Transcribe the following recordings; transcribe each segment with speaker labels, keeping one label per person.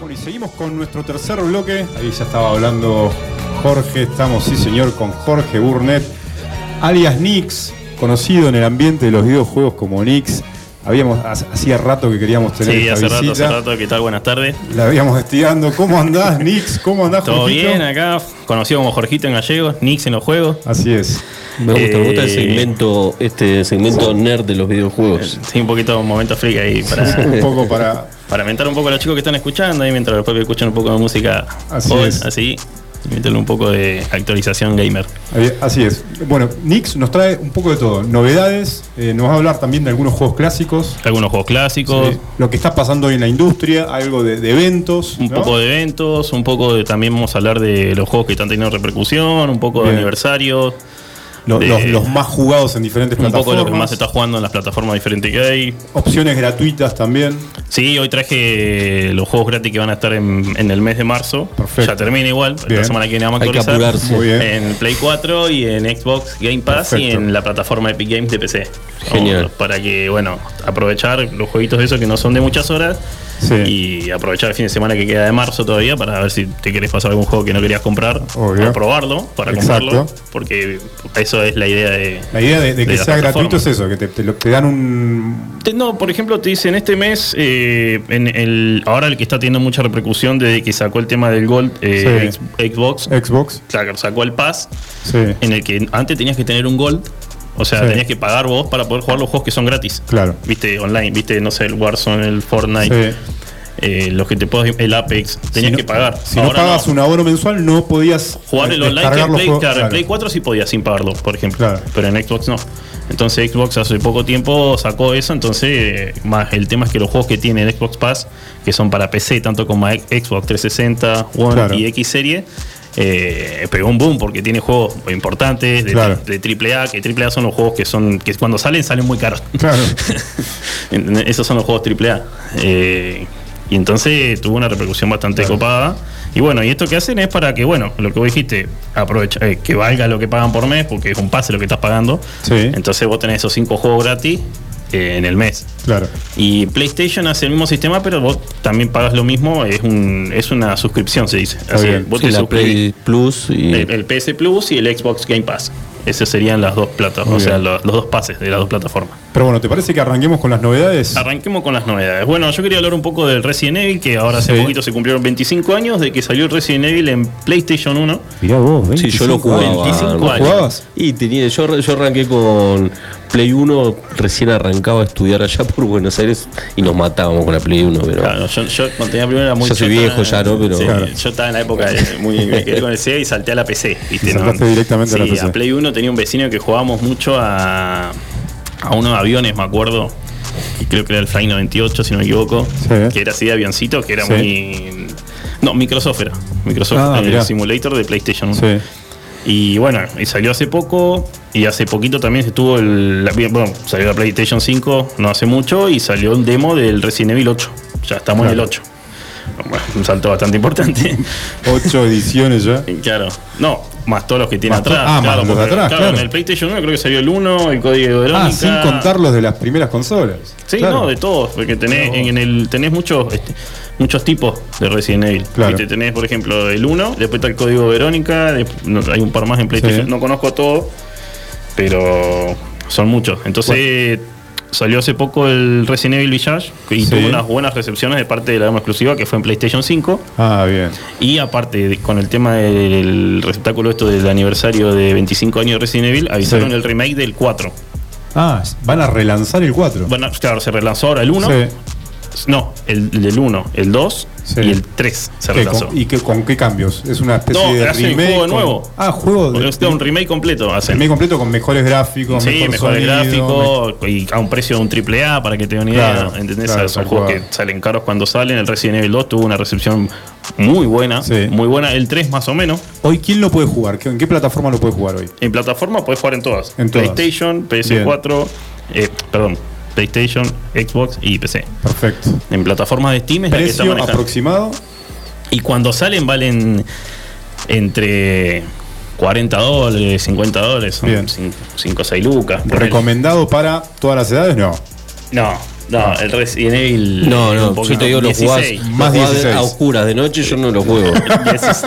Speaker 1: Bueno, y seguimos con nuestro tercer bloque. Ahí ya estaba hablando Jorge. Estamos, sí señor, con Jorge Burnett, alias Nix, conocido en el ambiente de los videojuegos como Nix. Habíamos, hacía rato que queríamos tener
Speaker 2: Sí,
Speaker 1: esta
Speaker 2: hace rato,
Speaker 1: visita.
Speaker 2: hace rato. ¿Qué tal? Buenas tardes.
Speaker 1: La habíamos estirando. ¿Cómo andás, Nix? ¿Cómo andás,
Speaker 2: ¿Todo
Speaker 1: Jorgito?
Speaker 2: bien acá? Conocido como Jorgito en gallego, Nix en los juegos.
Speaker 1: Así es.
Speaker 3: Me gusta, me gusta el
Speaker 2: Eh,
Speaker 3: segmento, este segmento nerd de los videojuegos.
Speaker 2: Sí, un poquito un momento freak ahí para,
Speaker 1: Un poco para.
Speaker 2: Para mentar un poco a los chicos que están escuchando ahí mientras los propios escuchan un poco de música
Speaker 1: Así
Speaker 2: joven,
Speaker 1: es.
Speaker 2: así. meterle un poco de actualización gamer.
Speaker 1: Así es. Bueno, Nix nos trae un poco de todo. Novedades, eh, nos va a hablar también de algunos juegos clásicos.
Speaker 2: Algunos juegos clásicos,
Speaker 1: Sí, Lo que está pasando hoy en la industria, algo de, de eventos.
Speaker 2: un
Speaker 1: ¿no?
Speaker 2: poco de eventos, un poco de también vamos a hablar de los juegos que están teniendo repercusión, un poco de aniversarios,
Speaker 1: Lo-
Speaker 2: de-
Speaker 1: los, los más jugados en diferentes
Speaker 2: un poco
Speaker 1: plataformas.
Speaker 2: de lo que más se está jugando en las plataformas diferentes que hay.
Speaker 1: Opciones gratuitas también.
Speaker 2: Sí, hoy traje los juegos gratis que van a estar en, en el mes de marzo.
Speaker 1: Perfecto.
Speaker 2: Ya termina igual,
Speaker 1: Bien.
Speaker 2: la semana que viene vamos a
Speaker 3: Hay que
Speaker 2: actualizar.
Speaker 3: apurarse.
Speaker 1: Muy bien.
Speaker 2: En Play 4 y en Xbox Game Pass y en la plataforma Epic Games de PC.
Speaker 3: Genial.
Speaker 2: Vamos, Para que, bueno, aprovechar los jueguitos de esos que no son de muchas horas
Speaker 1: Sí.
Speaker 2: y aprovechar el fin de semana que queda de marzo todavía para ver si te querés pasar algún juego que no querías comprar
Speaker 1: Obvio.
Speaker 2: o probarlo para
Speaker 1: Exacto.
Speaker 2: comprarlo. Porque eso es la idea de.
Speaker 1: La idea de, de que sea gratuito es eso, que te, te lo- te dan un.
Speaker 2: No, por ejemplo, te dicen este mes, eh, en el, ahora el que está teniendo mucha repercusión desde que sacó el tema del Gold eh,
Speaker 1: Sí.
Speaker 2: Xbox,
Speaker 1: Xbox.
Speaker 2: claro, sacó el Pass,
Speaker 1: Sí.
Speaker 2: en el que antes tenías que tener un Gold, o sea,
Speaker 1: Sí.
Speaker 2: tenías que pagar vos para poder jugar los juegos que son gratis.
Speaker 1: Claro.
Speaker 2: Viste, online, viste, no sé, el Warzone, el Fortnite,
Speaker 1: Sí.
Speaker 2: eh, los que te puedes, el Apex, tenías
Speaker 1: Si no-
Speaker 2: que pagar.
Speaker 1: Si no pagas un abono mensual, no podías
Speaker 2: Jugar el online que
Speaker 1: los
Speaker 2: Play, claro, en
Speaker 1: Claro.
Speaker 2: Play 4 sí podías sin pagarlo, por ejemplo.
Speaker 1: Claro.
Speaker 2: Pero en Xbox no. Entonces Xbox hace poco tiempo sacó eso, entonces más el tema es que los juegos que tiene el Xbox Pass, que son para PC, tanto como Xbox 360, One
Speaker 1: Claro.
Speaker 2: y X serie, eh, pegó un boom porque tiene juegos importantes de,
Speaker 1: Claro.
Speaker 2: de AAA, que AAA son los juegos que son que cuando salen salen muy caros. Esos son los juegos AAA. Eh, y entonces tuvo una repercusión bastante
Speaker 1: Claro.
Speaker 2: copada. Y bueno, y esto que hacen es para que, bueno, lo que vos dijiste, aprovecha, eh, que valga lo que pagan por mes, porque es un pase lo que estás pagando.
Speaker 1: Sí.
Speaker 2: Entonces vos tenés esos cinco juegos gratis eh, en el mes.
Speaker 1: Claro.
Speaker 2: Y PlayStation hace el mismo sistema, pero vos también pagas lo mismo, es un es una suscripción, se dice. Así, vos
Speaker 3: Sí,
Speaker 2: te
Speaker 3: la
Speaker 2: suscribís.
Speaker 3: Play Plus y
Speaker 2: El, el PS Plus y el Xbox Game Pass. Esas serían las dos plataformas, o sea, lo- los dos pases de las dos plataformas.
Speaker 1: Pero bueno, ¿te parece que arranquemos con las novedades?
Speaker 2: Arranquemos con las novedades. Bueno, yo quería hablar un poco del Resident Evil, que ahora hace
Speaker 1: Sí.
Speaker 2: poquito se cumplieron 25 años de que salió el Resident Evil en PlayStation 1.
Speaker 1: Mirá vos,
Speaker 3: Sí, yo lo jugaba.
Speaker 2: 25
Speaker 3: ¿Lo
Speaker 2: años.
Speaker 1: jugabas?
Speaker 3: Y tenía, yo, yo arranqué con Play 1, recién arrancaba a estudiar allá por Buenos Aires y nos matábamos con la Play 1, pero
Speaker 2: Claro, yo, yo cuando tenía primero era muy
Speaker 3: Ya soy viejo ya, ¿no? Pero-
Speaker 2: sí,
Speaker 1: Claro.
Speaker 2: Yo estaba en la época de muy. Me quedé con el Sega y salté a la PC. ¿viste?
Speaker 1: Y saltaste directamente a la
Speaker 2: Sí,
Speaker 1: PC.
Speaker 2: Play 1 tenía un vecino que jugábamos mucho a, a unos aviones, me acuerdo. Y creo que era el Fly 98, si no me equivoco.
Speaker 1: Sí.
Speaker 2: Que era así de avioncito, que era
Speaker 1: Sí.
Speaker 2: muy. No, Microsoft era. Microsoft,
Speaker 1: Ah,
Speaker 2: el simulator de PlayStation 1.
Speaker 1: Sí.
Speaker 2: Y bueno, y salió hace poco. Y hace poquito también se tuvo el. la- Bueno, salió la PlayStation 5 no hace mucho. Y salió un demo del Resident Evil 8. Ya estamos en el
Speaker 1: Claro.
Speaker 2: 8. Bueno, un salto bastante importante.
Speaker 1: Ocho ediciones ya.
Speaker 2: Claro. No, más todos los que tiene
Speaker 1: Más
Speaker 2: atrás.
Speaker 1: ah, más
Speaker 2: claro,
Speaker 1: los de atrás, claro.
Speaker 2: En el PlayStation 1 creo que salió el 1, el código de Verónica.
Speaker 1: Ah, sin contar los de las primeras consolas.
Speaker 2: Sí,
Speaker 1: Claro.
Speaker 2: no, de todos, porque tenés, en el, tenés muchos, este, muchos tipos de Resident Evil.
Speaker 1: Claro.
Speaker 2: Viste, Tenés, por ejemplo, el 1, después está el código Verónica, no, hay un par más en PlayStation,
Speaker 1: Sí.
Speaker 2: no conozco todo, pero son muchos. Entonces salió hace poco el Resident Evil Village y
Speaker 1: Sí.
Speaker 2: tuvo unas buenas recepciones de parte de la gama exclusiva que fue en PlayStation 5.
Speaker 1: Ah, bien.
Speaker 2: Y aparte, con el tema del receptáculo esto del aniversario de 25 años de Resident Evil, avisaron
Speaker 1: Sí.
Speaker 2: el remake del 4.
Speaker 1: Ah, van a relanzar el 4.
Speaker 2: Bueno, claro, se relanzó ahora el 1.
Speaker 1: Sí.
Speaker 2: No, el el del 1, el 2
Speaker 1: Sí.
Speaker 2: y el 3 se
Speaker 1: ¿Qué,
Speaker 2: relanzó.
Speaker 1: con, ¿Y qué, con qué cambios? ¿Es una especie
Speaker 2: No,
Speaker 1: de
Speaker 2: hacen
Speaker 1: remake?
Speaker 2: juego
Speaker 1: con-
Speaker 2: nuevo.
Speaker 1: Ah, juego de.
Speaker 2: Porque es un remake completo hacen.
Speaker 1: remake completo con mejores gráficos,
Speaker 2: Sí,
Speaker 1: mejor
Speaker 2: mejores gráficos y a un precio de un triple A para que te den una idea.
Speaker 1: Claro,
Speaker 2: ¿Entendés?
Speaker 1: claro,
Speaker 2: Son juegos que salen caros cuando salen. El Resident Evil 2 tuvo una recepción muy buena.
Speaker 1: Sí.
Speaker 2: Muy buena. El 3 más o menos.
Speaker 1: Hoy, ¿quién lo puede jugar? ¿Qué- ¿En qué plataforma lo puede jugar hoy?
Speaker 2: En plataforma puedes jugar en todas.
Speaker 1: En todas.
Speaker 2: PlayStation, PS4, eh, perdón, PlayStation, Xbox y PC.
Speaker 1: Perfecto.
Speaker 2: En plataformas de Steam es la que está
Speaker 1: Precio
Speaker 2: manejando.
Speaker 1: aproximado.
Speaker 2: Y cuando salen valen entre 40 dólares, 50 dólares,
Speaker 1: Bien.
Speaker 2: son 5 o 6 lucas.
Speaker 1: ¿Recomendado para todas las edades? No.
Speaker 2: No, No, el Resident Evil.
Speaker 3: No, no, yo te digo, lo jugás,
Speaker 2: 16.
Speaker 3: lo
Speaker 1: Más
Speaker 3: jugás
Speaker 1: 16.
Speaker 3: a oscuras de noche, yo no lo juego.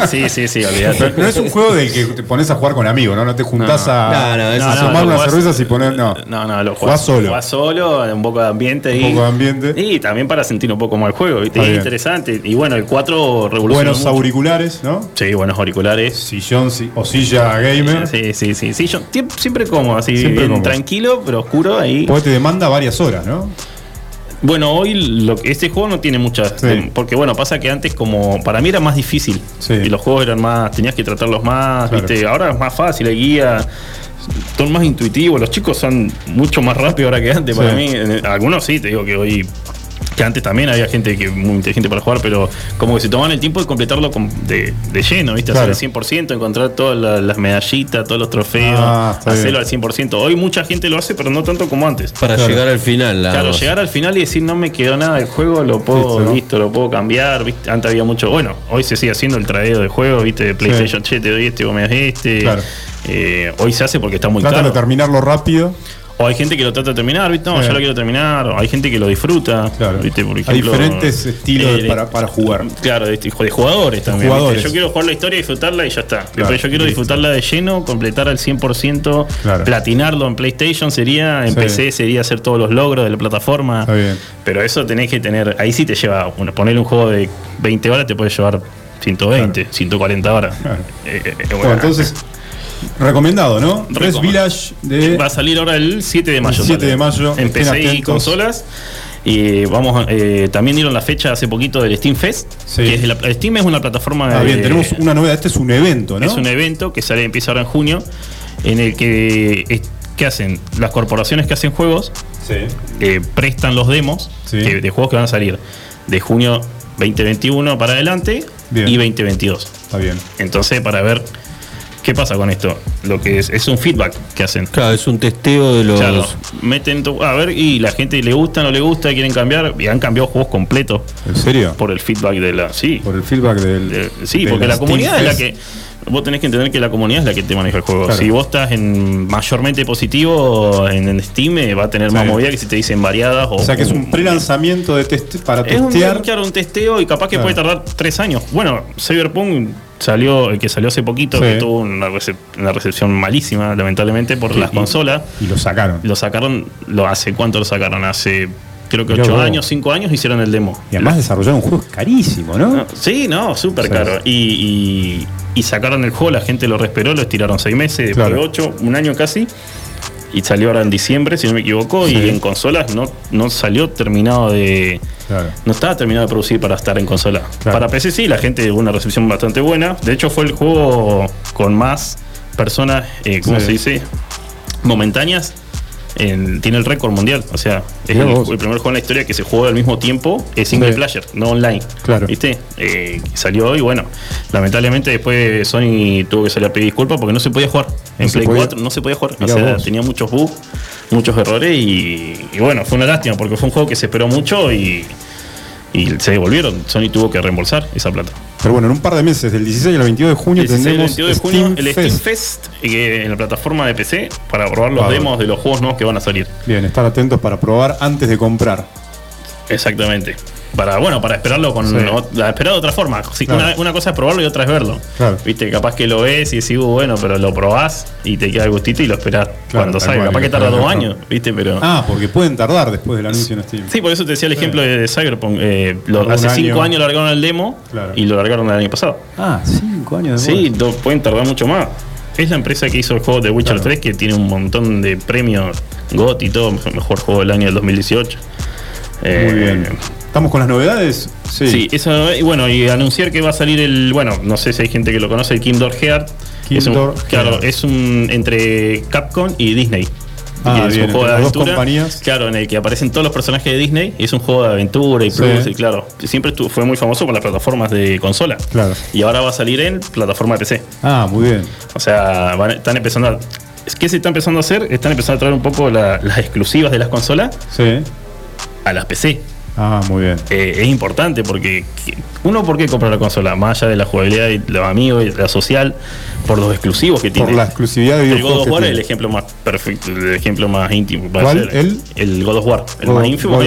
Speaker 2: Sí, sí, sí, olvídate.
Speaker 1: No es un juego del que te pones a jugar con amigos, ¿no? No te juntás
Speaker 3: No,
Speaker 1: a,
Speaker 3: no, eso
Speaker 1: a tomar
Speaker 2: No, no,
Speaker 1: unas
Speaker 2: jugás-
Speaker 1: cervezas y poner. No.
Speaker 2: No, no, lo
Speaker 1: Jugás
Speaker 2: jugás
Speaker 1: solo.
Speaker 2: Jugás solo, un poco de ambiente.
Speaker 1: Un
Speaker 2: y,
Speaker 1: poco de ambiente.
Speaker 2: Y también para sentir un poco más el juego, ¿viste?
Speaker 1: Está
Speaker 2: Es interesante. Y bueno, el 4 revolucionó.
Speaker 1: Buenos
Speaker 2: mucho.
Speaker 1: auriculares, ¿no?
Speaker 2: Sí, buenos auriculares.
Speaker 1: Sillón si- o silla gamer.
Speaker 2: Sí, sí, sí. sí siempre cómodo, así,
Speaker 1: Siempre
Speaker 2: bien
Speaker 1: cómodo.
Speaker 2: tranquilo, pero oscuro ahí.
Speaker 1: Porque te demanda varias horas, ¿no?
Speaker 2: Bueno, hoy lo, que- este juego no tiene muchas.
Speaker 1: Sí.
Speaker 2: eh, Porque bueno, pasa que antes como para mí era más difícil.
Speaker 1: Sí.
Speaker 2: Y los juegos eran más, tenías que tratarlos más,
Speaker 1: Claro.
Speaker 2: ¿viste? Ahora es más fácil, hay guía. Son más intuitivos, los chicos son mucho más rápidos ahora que antes.
Speaker 1: Sí.
Speaker 2: Para mí, algunos sí, te digo que hoy. Que antes también había gente que muy inteligente para jugar, pero como que se tomaban el tiempo de completarlo con- de, de lleno, ¿viste?
Speaker 1: Claro.
Speaker 2: Hacer el 100%, encontrar todas la- las medallitas, todos los trofeos,
Speaker 1: Ah,
Speaker 2: hacerlo al 100%. Hoy mucha gente lo hace, pero no tanto como antes.
Speaker 3: Para
Speaker 1: Claro.
Speaker 3: llegar al final, nada
Speaker 2: Claro, llegar al final y decir no me quedó nada del juego, lo puedo,
Speaker 1: Listo,
Speaker 2: listo,
Speaker 1: ¿no?
Speaker 2: lo puedo cambiar. ¿viste? Antes había mucho, bueno, hoy se sigue haciendo el tradeo de juego, viste, de PlayStation, che, te doy este, vos me das este.
Speaker 1: Claro.
Speaker 2: Eh, hoy se hace porque está muy
Speaker 1: Tratan de
Speaker 2: caro.
Speaker 1: terminarlo rápido.
Speaker 2: O hay gente que lo trata de terminar, ¿viste? No,
Speaker 1: Sí.
Speaker 2: yo lo quiero terminar. O hay gente que lo disfruta.
Speaker 1: Claro.
Speaker 2: ¿viste? Por
Speaker 1: Hay diferentes estilos
Speaker 2: eh,
Speaker 1: para, para jugar.
Speaker 2: Claro, de, de jugadores también.
Speaker 1: jugadores.
Speaker 2: ¿viste? Yo quiero jugar la historia, disfrutarla y ya está. Después yo quiero disfrutarla de lleno, completar al 100%,
Speaker 1: Claro.
Speaker 2: platinarlo en PlayStation sería, en
Speaker 1: Sí.
Speaker 2: PC sería hacer todos los logros de la plataforma.
Speaker 1: Está bien.
Speaker 2: Pero eso tenés que tener, ahí sí te lleva, bueno, ponerle un juego de 20 horas te puede llevar 120, 140 horas.
Speaker 1: Claro.
Speaker 2: Eh, eh,
Speaker 1: Bueno,
Speaker 2: bueno,
Speaker 1: entonces, recomendado, ¿no? Res. Village de.
Speaker 2: Va a salir ahora el 7 de mayo.
Speaker 1: El 7
Speaker 2: sale.
Speaker 1: de mayo,
Speaker 2: En PC y consolas. Y vamos, eh, también dieron la fecha hace poquito del Steam Fest.
Speaker 1: Sí.
Speaker 2: Que es la- Steam es una plataforma
Speaker 1: Ah,
Speaker 2: de-
Speaker 1: bien, tenemos una novedad. Este es un evento, ¿no?
Speaker 2: Es un evento que sale, empieza ahora en junio, en el que es- ¿qué hacen? Las corporaciones que hacen juegos
Speaker 1: Sí.
Speaker 2: eh, prestan los demos
Speaker 1: Sí.
Speaker 2: que- de juegos que van a salir de junio 2021 para adelante
Speaker 1: Bien.
Speaker 2: y 2022.
Speaker 1: Está bien.
Speaker 2: Entonces, para ver qué pasa con esto, lo que es, es un feedback que hacen.
Speaker 3: Claro, es un testeo de los.
Speaker 2: Claro, meten tu- a ver y la gente le gusta, no le gusta, quieren cambiar y han cambiado juegos completos
Speaker 1: ¿En serio?
Speaker 2: por el feedback de la sí,
Speaker 1: Por el feedback del.
Speaker 2: de- sí,
Speaker 1: de
Speaker 2: porque la comunidad es la que vos tenés que entender que la comunidad es la que te maneja el juego.
Speaker 1: Claro.
Speaker 2: Si vos estás en mayormente positivo en, en Steam eh, va a tener más movida que si te dicen variadas o
Speaker 1: O sea que es un pre-lanzamiento de teste para
Speaker 2: es un,
Speaker 1: testear.
Speaker 2: claro, un testeo y capaz que
Speaker 1: Claro.
Speaker 2: puede tardar tres años. Bueno, Cyberpunk salió, el que salió hace poquito,
Speaker 1: Sí.
Speaker 2: que tuvo una, recep- una recepción malísima, lamentablemente, por las consolas.
Speaker 1: Y lo sacaron.
Speaker 2: Lo sacaron, lo hace cuánto lo sacaron, hace creo que
Speaker 1: Mirá
Speaker 2: ocho
Speaker 1: vos.
Speaker 2: años, cinco años hicieron el demo.
Speaker 1: Y además desarrollar un juego carísimo, ¿no?
Speaker 2: No, sí, no, súper caro. Y, y- y sacaron el juego, la gente lo respiró, lo estiraron seis meses, después
Speaker 1: Claro.
Speaker 2: de ocho, un año casi. Y salió ahora en diciembre, si no me equivoco,
Speaker 1: Sí.
Speaker 2: y en consolas no, no salió terminado de.
Speaker 1: Claro.
Speaker 2: No estaba terminado de producir para estar en consola.
Speaker 1: Claro.
Speaker 2: Para PC sí, la gente tuvo una recepción bastante buena. De hecho, fue el juego con más personas, eh, ¿cómo
Speaker 1: Sí.
Speaker 2: se dice? Momentáneas. En- tiene el récord mundial. O sea, es el, primer juego en la historia que se juega al mismo tiempo, es single
Speaker 1: Sí.
Speaker 2: player, no online.
Speaker 1: Claro.
Speaker 2: ¿Viste? Eh, salió hoy, bueno, lamentablemente después Sony tuvo que salir a pedir disculpas porque no se podía jugar. En
Speaker 1: No
Speaker 2: Play
Speaker 1: podía.
Speaker 2: 4 no se podía jugar.
Speaker 1: Mirá
Speaker 2: o sea,
Speaker 1: vos.
Speaker 2: tenía muchos bugs, muchos errores y, y bueno, fue una lástima porque fue un juego que se esperó mucho y, y se devolvieron. Sony tuvo que reembolsar esa plata.
Speaker 1: Pero bueno, en un par de meses, del 16 al 22 de junio,
Speaker 2: 16 y
Speaker 1: tendremos
Speaker 2: 22 de junio,
Speaker 1: Steam
Speaker 2: el
Speaker 1: Fest.
Speaker 2: Steam Fest eh, en la plataforma de PC para probar los demos de los juegos nuevos que van a salir.
Speaker 1: Bien, estar atentos para probar antes de comprar.
Speaker 2: Exactamente. Para, bueno, para esperarlo con.
Speaker 1: Sí.
Speaker 2: ot- esperar de otra forma. Sí,
Speaker 1: Claro.
Speaker 2: una, una cosa es probarlo y otra es verlo.
Speaker 1: Claro.
Speaker 2: Viste, capaz que lo ves y decís, "Uh, bueno, pero lo probás y te queda el gustito y lo esperás cuando salga. Capaz que tarda dos años, viste, pero.
Speaker 1: Ah, porque pueden tardar después del anuncio en Steam.
Speaker 2: Sí, por eso te decía el ejemplo de Cyberpunk. Eh, lo- hace cinco
Speaker 1: año.
Speaker 2: años largaron el demo y lo largaron el año pasado.
Speaker 1: Ah, cinco años de
Speaker 2: Sí, do- pueden tardar mucho más. Es la empresa que hizo el juego de Witcher
Speaker 1: Claro.
Speaker 2: 3 que tiene un montón de premios GOT y todo, mejor juego del año del 2018.
Speaker 1: Muy
Speaker 2: Eh,
Speaker 1: bien. ¿Estamos con las novedades? Sí.
Speaker 2: Sí, eso, y bueno, y anunciar que va a salir el, bueno, no sé si hay gente que lo conoce, el Kingdom Heart. es un,
Speaker 1: Kingdom
Speaker 2: claro,
Speaker 1: Heart.
Speaker 2: es un entre Capcom y Disney.
Speaker 1: Ah,
Speaker 2: es
Speaker 1: bien,
Speaker 2: un juego de
Speaker 1: dos
Speaker 2: aventura.
Speaker 1: compañías.
Speaker 2: Claro, en el que aparecen todos los personajes de Disney. y Es un juego de aventura y
Speaker 1: Sí.
Speaker 2: plus, y claro. Siempre fue muy famoso por las plataformas de consola.
Speaker 1: Claro.
Speaker 2: Y ahora va a salir en plataforma de PC.
Speaker 1: Ah, muy bien.
Speaker 2: O sea, van- están empezando a. ¿Qué se está empezando a hacer? Están empezando a traer un poco la- las exclusivas de las consolas
Speaker 1: Sí.
Speaker 2: a las PC.
Speaker 1: Ah, muy bien.
Speaker 2: Eh, es importante porque que- Uno, ¿por qué comprar la consola? Más allá de la jugabilidad y los amigos y la social, por los exclusivos que tiene.
Speaker 1: Por la exclusividad de
Speaker 2: El God
Speaker 1: videojuegos
Speaker 2: of War es el ejemplo más perfecto, el ejemplo más íntimo.
Speaker 1: ¿Cuál? ¿El?
Speaker 2: El God of War. El
Speaker 1: God-
Speaker 2: más ínfimo.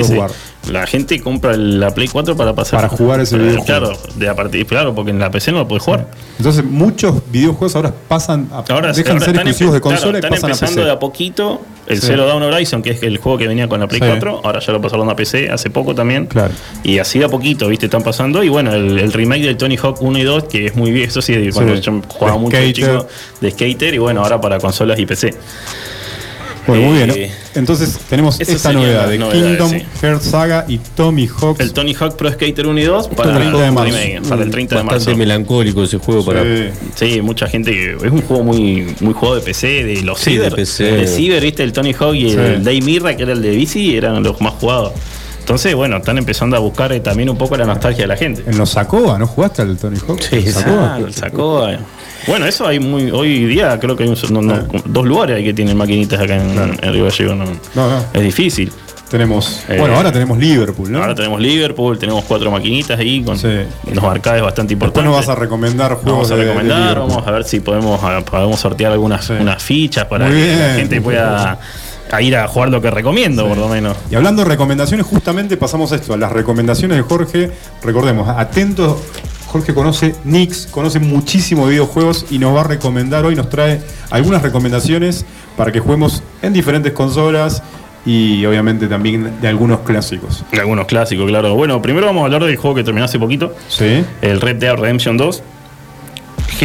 Speaker 2: La gente compra la Play 4 para pasar.
Speaker 1: Para jugar ese
Speaker 2: para-
Speaker 1: videojuego.
Speaker 2: Claro, de a partir, claro, porque en la PC no lo puedes jugar.
Speaker 1: Entonces, muchos videojuegos ahora pasan a,
Speaker 2: Ahora,
Speaker 1: dejan de
Speaker 2: ahora
Speaker 1: ser
Speaker 2: están
Speaker 1: exclusivos de
Speaker 2: claro,
Speaker 1: consola
Speaker 2: están
Speaker 1: y pasan a
Speaker 2: empezando
Speaker 1: PC.
Speaker 2: de a poquito. El
Speaker 1: Sí.
Speaker 2: Zero Dawn Horizon, que es el juego que venía con la Play
Speaker 1: Sí.
Speaker 2: 4, ahora ya lo pasaron a PC hace poco también.
Speaker 1: Claro.
Speaker 2: Y así de a poquito, ¿viste? Están pasando. Y bueno, el, el remake del Tony Hawk 1 y 2, que es muy bien, eso sí, de cuando
Speaker 1: Sí.
Speaker 2: yo jugaba
Speaker 1: De
Speaker 2: mucho de
Speaker 1: skater.
Speaker 2: chico de skater. Y bueno, ahora para consolas y PC.
Speaker 1: Bueno, muy
Speaker 2: Eh,
Speaker 1: bien. Entonces, tenemos esta novedad de Kingdom
Speaker 2: sí.
Speaker 1: Hearts Saga y Tommy Hawk.
Speaker 2: El Tony Hawk Pro Skater 1 y 2 para,
Speaker 1: el 30 de marzo.
Speaker 2: remake, para el 30 de
Speaker 3: Bastante melancólico ese juego para.
Speaker 2: Sí, mucha gente que es un juego muy muy jugado de PC, de los
Speaker 3: Sí,
Speaker 2: Ciber,
Speaker 3: de PC.
Speaker 2: de Ciber, viste, el Tony Hawk y
Speaker 1: Sí.
Speaker 2: el Day Mirra, que era el de bici, eran los más jugados. Entonces, bueno, están empezando a buscar eh, también un poco la nostalgia de la gente.
Speaker 1: En los Sacoa, ¿no jugaste al Tony Hawk?
Speaker 3: Sí,
Speaker 1: ¿En
Speaker 3: sí.
Speaker 1: Sacoa?
Speaker 2: Ah, el. Bueno, eso hay muy. Hoy día creo que hay un- no, no,
Speaker 1: Ah.
Speaker 2: dos lugares que tienen maquinitas acá en, en Río Gallego. No. Es difícil.
Speaker 1: Tenemos.
Speaker 2: Eh,
Speaker 1: bueno, ahora tenemos Liverpool, ¿no?
Speaker 2: Ahora tenemos Liverpool, tenemos cuatro maquinitas ahí con
Speaker 1: Sí.
Speaker 2: unos arcades bastante
Speaker 1: Después
Speaker 2: importantes.
Speaker 1: nos vas a recomendar juegos
Speaker 2: Vamos a
Speaker 1: de
Speaker 2: recomendar, vamos a ver si podemos, podemos sortear algunas
Speaker 1: Sí.
Speaker 2: unas fichas para
Speaker 1: Muy
Speaker 2: que
Speaker 1: bien.
Speaker 2: la gente pueda a ir a jugar lo que recomiendo, por lo menos.
Speaker 1: Y hablando de recomendaciones, justamente pasamos a esto, a las recomendaciones de Jorge. Recordemos, atentos, Jorge conoce Nix, conoce muchísimo de videojuegos y nos va a recomendar hoy, nos trae algunas recomendaciones para que juguemos en diferentes consolas y obviamente también de algunos clásicos.
Speaker 2: Algunos clásicos, claro. Bueno, primero vamos a hablar del juego que terminó hace poquito,
Speaker 1: Sí,
Speaker 2: el Red Dead Redemption 2.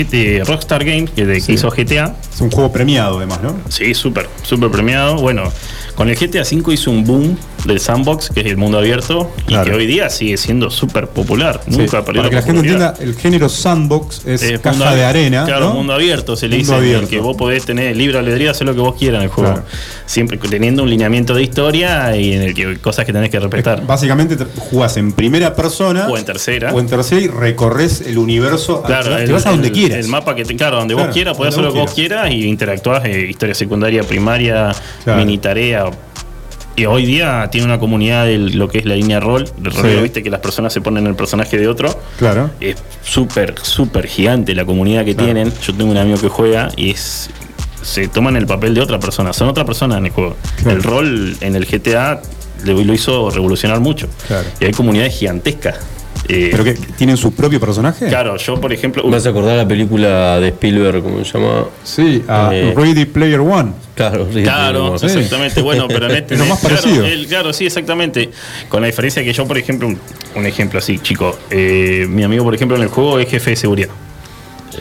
Speaker 2: GT, Rockstar Games, que, de, que
Speaker 1: Sí.
Speaker 2: hizo GTA.
Speaker 1: es un juego premiado además, ¿no?
Speaker 2: Sí, súper, súper premiado. Bueno, con el GTA V hizo un boom del sandbox, que es el mundo abierto, y que hoy día sigue siendo súper popular.
Speaker 1: Sí,
Speaker 2: Nunca perdió
Speaker 1: para que la gente entienda, el género sandbox es
Speaker 2: Eh,
Speaker 1: caja
Speaker 2: mundo
Speaker 1: de arena.
Speaker 2: Claro,
Speaker 1: ¿no?
Speaker 2: mundo abierto se le
Speaker 1: Mundo
Speaker 2: dice. en el
Speaker 1: abierto.
Speaker 2: que vos podés tener libre albedrío, hacer lo que vos quieras en el juego.
Speaker 1: Claro.
Speaker 2: Siempre teniendo un lineamiento de historia y en el que cosas que tenés que respetar.
Speaker 1: Básicamente te- jugás en primera persona
Speaker 2: O en tercera.
Speaker 1: o en tercera y recorres el universo.
Speaker 2: Claro,
Speaker 1: te
Speaker 2: el,
Speaker 1: vas a donde
Speaker 2: el-
Speaker 1: quieras.
Speaker 2: El mapa que te, claro, donde
Speaker 1: Claro,
Speaker 2: vos quieras, podés hacer lo que
Speaker 1: vos
Speaker 2: quieras y interactuás, eh, historia secundaria, primaria, mini tarea. Y hoy día tiene una comunidad de lo que es la línea rol,
Speaker 1: Sí.
Speaker 2: viste que las personas se ponen en el personaje de otro.
Speaker 1: Claro.
Speaker 2: Es súper, súper gigante la comunidad que
Speaker 1: Claro.
Speaker 2: tienen. Yo tengo un amigo que juega y es se toman el papel de otra persona. Son otra persona en el juego.
Speaker 1: Claro.
Speaker 2: El rol en el GTA lo hizo revolucionar mucho.
Speaker 1: Claro.
Speaker 2: Y hay comunidades gigantescas. Eh,
Speaker 1: ¿Pero que tienen su propio personaje?
Speaker 2: Claro, yo por ejemplo...
Speaker 3: Me hace acordar la película de Spielberg, ¿cómo se llama?
Speaker 1: Sí, a
Speaker 3: Eh,
Speaker 1: Ready Player One.
Speaker 3: Claro, sí,
Speaker 2: Claro,
Speaker 3: sí,
Speaker 2: exactamente. Bueno, pero en este.
Speaker 1: Es lo más
Speaker 2: claro,
Speaker 1: parecido.
Speaker 2: el- claro, sí, exactamente. Con la diferencia que yo, por ejemplo, un, un ejemplo así, chico. eh, mi amigo, por ejemplo, en el juego es jefe de seguridad.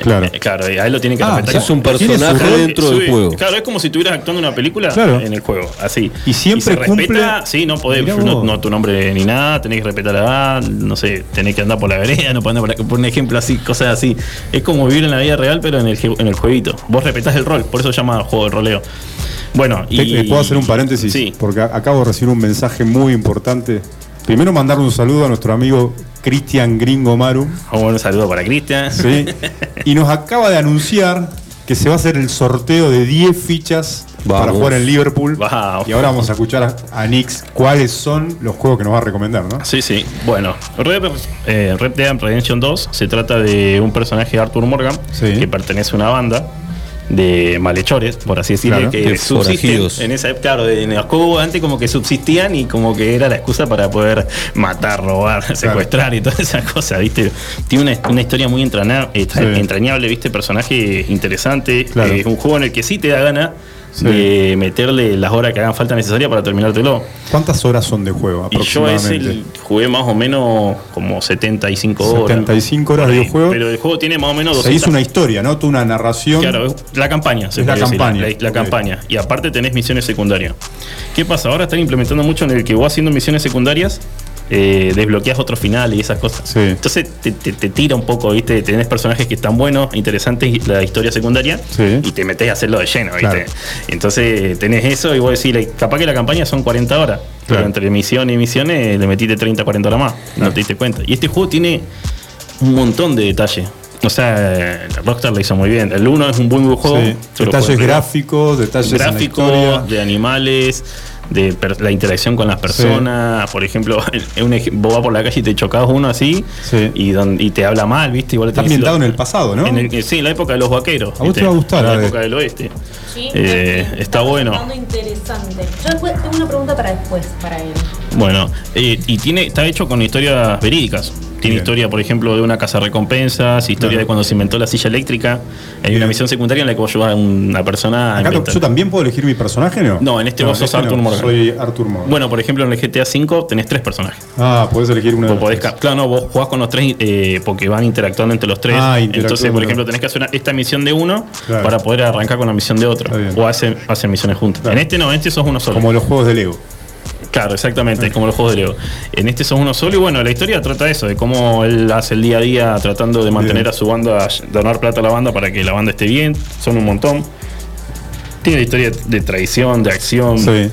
Speaker 1: Claro.
Speaker 2: Eh, claro, a él lo tiene que
Speaker 1: Ah,
Speaker 2: respetar.
Speaker 3: es un
Speaker 1: Tiene su
Speaker 3: personaje dentro del juego.
Speaker 2: Claro, es como si estuvieras actuando una película
Speaker 1: Claro.
Speaker 2: en el juego, así.
Speaker 1: Y siempre
Speaker 2: se respeta,
Speaker 1: cumple-
Speaker 2: sí, no podés, no, tu nombre ni nada, tenés que respetar la edad, no sé, tenés que andar por la vereda, no podés andar por, la- por un ejemplo así, cosas así. Es como vivir en la vida real, pero en el, en el jueguito. Vos respetás el rol, por eso se llama juego de roleo. Bueno, y.
Speaker 1: eh, ¿Puedo hacer un paréntesis?
Speaker 2: Sí.
Speaker 1: Porque acabo de recibir un mensaje muy importante. Primero mandar un saludo a nuestro amigo Cristian Gringo Maru.
Speaker 2: Un saludo para Cristian.
Speaker 1: ¿sí? y nos acaba de anunciar que se va a hacer el sorteo de 10 fichas para jugar en Liverpool. Y ahora vamos a escuchar a, a Nix cuáles son los juegos que nos va a recomendar, ¿no?
Speaker 2: Sí, sí. Bueno, Red, eh, Red Dead Redemption 2 se trata de un personaje, Arthur Morgan,
Speaker 1: Sí.
Speaker 2: que pertenece a una banda de malhechores, por así decirlo,
Speaker 1: Claro.
Speaker 2: que
Speaker 3: De
Speaker 2: subsisten en esa época, claro, de, en los juegos antes como que subsistían y como que era la excusa para poder matar, robar, secuestrar y todas esas cosas, ¿viste? Tiene una, una historia muy
Speaker 1: Sí.
Speaker 2: entrañable, ¿viste? Personaje interesante,
Speaker 1: Claro.
Speaker 2: es un juego en el que sí te da gana
Speaker 1: Sí.
Speaker 2: de meterle las horas que hagan falta necesarias para terminártelo.
Speaker 1: ¿Cuántas horas son de juego
Speaker 2: Y yo ese
Speaker 1: aproximadamente?
Speaker 2: jugué más o menos como 75 horas.
Speaker 1: 75 horas de videojuego.
Speaker 2: Pero el juego tiene más o menos
Speaker 1: Se
Speaker 2: 200.
Speaker 1: hizo una historia, ¿no? Toda una narración.
Speaker 2: Claro, es la campaña, se
Speaker 1: Es la
Speaker 2: decir,
Speaker 1: campaña,
Speaker 2: La, campaña. Y aparte tenés misiones secundarias. ¿Qué pasa? Ahora están implementando mucho en el que vos haciendo misiones secundarias eh, desbloqueas otros finales y esas cosas.
Speaker 1: Sí.
Speaker 2: Entonces te, te- te tira un poco, ¿viste? Tenés personajes que están buenos, interesantes, la historia secundaria,
Speaker 1: Sí.
Speaker 2: y te metés a hacerlo de lleno, ¿viste?
Speaker 1: Claro.
Speaker 2: Entonces tenés eso y vos decís, capaz que la campaña son 40 horas, pero entre misión y misiones le metiste 30, 40 horas más, no te diste cuenta. Y este juego tiene un montón de detalles. O sea, Rockstar lo hizo muy bien. El 1 es un buen juego.
Speaker 1: Sí. Detalles gráficos, detalles
Speaker 2: gráficos, de animales, de per- la interacción con las personas. Por ejemplo, en un ej- vos vas por la calle y te chocás uno así
Speaker 1: Sí.
Speaker 2: y, don- y te habla mal, ¿viste? Igual
Speaker 1: Está ambientado
Speaker 2: lo-
Speaker 1: en el pasado, ¿no?
Speaker 2: en el- sí, en la época de los vaqueros.
Speaker 1: A vos te va a gustar,
Speaker 2: En la época del oeste.
Speaker 4: Sí,
Speaker 2: Eh,
Speaker 4: me
Speaker 2: está bueno.
Speaker 4: interesante. Yo después tengo una pregunta para después, para él.
Speaker 2: Bueno, eh, y tiene, está hecho con historias verídicas. Tiene
Speaker 1: Bien.
Speaker 2: historia, por ejemplo, de una casa de recompensas, historia
Speaker 1: Claro.
Speaker 2: de cuando se inventó la silla eléctrica. Hay una misión secundaria en la que vos ayudás a una persona a
Speaker 1: Acá
Speaker 2: inventar.
Speaker 1: yo también puedo elegir mi personaje, ¿no?
Speaker 2: No, en este vos
Speaker 1: en
Speaker 2: sos Arthur
Speaker 1: no.
Speaker 2: Morgan.
Speaker 1: Soy Arthur Morgan.
Speaker 2: Bueno, por ejemplo, en el GTA V tenés tres personajes.
Speaker 1: Ah, podés elegir uno de los
Speaker 2: podés
Speaker 1: tres.
Speaker 2: claro, no, vos jugás con los tres eh, porque van interactuando entre los tres.
Speaker 1: Ah,
Speaker 2: Entonces, por ejemplo, tenés que hacer una- esta misión de uno
Speaker 1: Claro.
Speaker 2: para poder arrancar con la misión de otro. O hacen, hacen misiones juntas.
Speaker 1: Claro.
Speaker 2: En este no, en este sos uno solo.
Speaker 1: Como los juegos de Lego.
Speaker 2: Claro, exactamente, es como los juegos de Lego. En este sos uno solo y bueno, la historia trata de eso, de cómo él hace el día a día tratando de mantener
Speaker 1: Bien.
Speaker 2: a su banda, donar plata a la banda para que la banda esté bien, son un montón. Tiene la historia de traición, de acción
Speaker 1: Sí.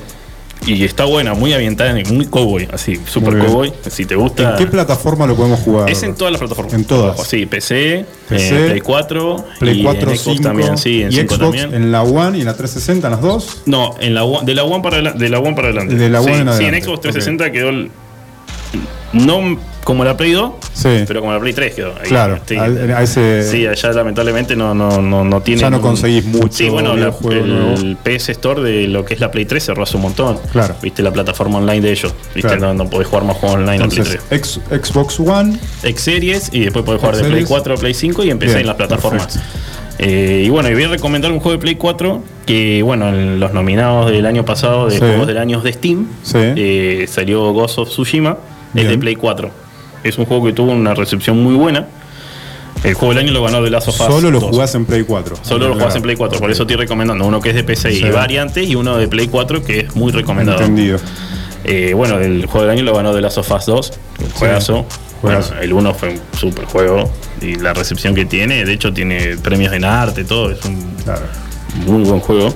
Speaker 2: Y está buena, muy ambientada, en- muy cowboy, así, super cowboy, si te gusta.
Speaker 1: ¿En qué plataforma lo podemos jugar?
Speaker 2: Es en todas las plataformas.
Speaker 1: En todas.
Speaker 2: Sí, PC,
Speaker 1: PC,
Speaker 2: eh, Play 4,
Speaker 1: Play
Speaker 2: y
Speaker 1: 4,
Speaker 2: en Xbox
Speaker 1: 5
Speaker 2: también, sí, en
Speaker 1: y
Speaker 2: 5
Speaker 1: Xbox
Speaker 2: también.
Speaker 1: en la One y en la 360, en las dos.
Speaker 2: No, en la One- de la One para. De la One para adelante.
Speaker 1: De la
Speaker 2: sí,
Speaker 1: One en
Speaker 2: sí,
Speaker 1: adelante,
Speaker 2: en Xbox 360 quedó el- no como la Play 2,
Speaker 1: Sí.
Speaker 2: pero como la Play 3 quedó. ahí.
Speaker 1: Claro,
Speaker 2: Sí.
Speaker 1: a ese-
Speaker 2: Sí, allá lamentablemente no, no, no, no tiene.
Speaker 1: Ya no conseguís mucho
Speaker 2: Sí, bueno, la- el,
Speaker 1: nuevo.
Speaker 2: PS Store de lo que es la Play 3 cerró hace un montón.
Speaker 1: Claro.
Speaker 2: Viste la plataforma online de ellos. Viste,
Speaker 1: Claro.
Speaker 2: no, no podés jugar más juegos online en Play
Speaker 1: Entonces,
Speaker 2: 3.
Speaker 1: ex- Xbox One.
Speaker 2: X Series y después podés jugar de Play
Speaker 1: Series.
Speaker 2: 4 a Play 5 y
Speaker 1: Bien,
Speaker 2: en las plataformas. Eh, y bueno, y voy a recomendar un juego de Play 4 que, bueno, en los nominados del año pasado de
Speaker 1: Sí.
Speaker 2: juegos del año de Steam,
Speaker 1: Sí.
Speaker 2: eh, salió Ghost of Tsushima, es de. Play 4. Es un juego que tuvo una recepción muy buena. El juego del año lo ganó The Last of Us.
Speaker 1: Solo lo
Speaker 2: 2.
Speaker 1: jugás en Play 4.
Speaker 2: Solo lo jugás en Play 4, por eso estoy recomendando uno que es de PC
Speaker 1: Sí.
Speaker 2: y variantes y uno de Play 4 que es muy recomendado.
Speaker 1: Entendido.
Speaker 2: Eh, bueno, el juego del año lo ganó The Last of Us 2, un juegazo. Bueno, el 1 fue un super juego y la recepción que tiene, de hecho tiene premios en arte, todo, es un
Speaker 1: Claro.
Speaker 2: muy buen juego.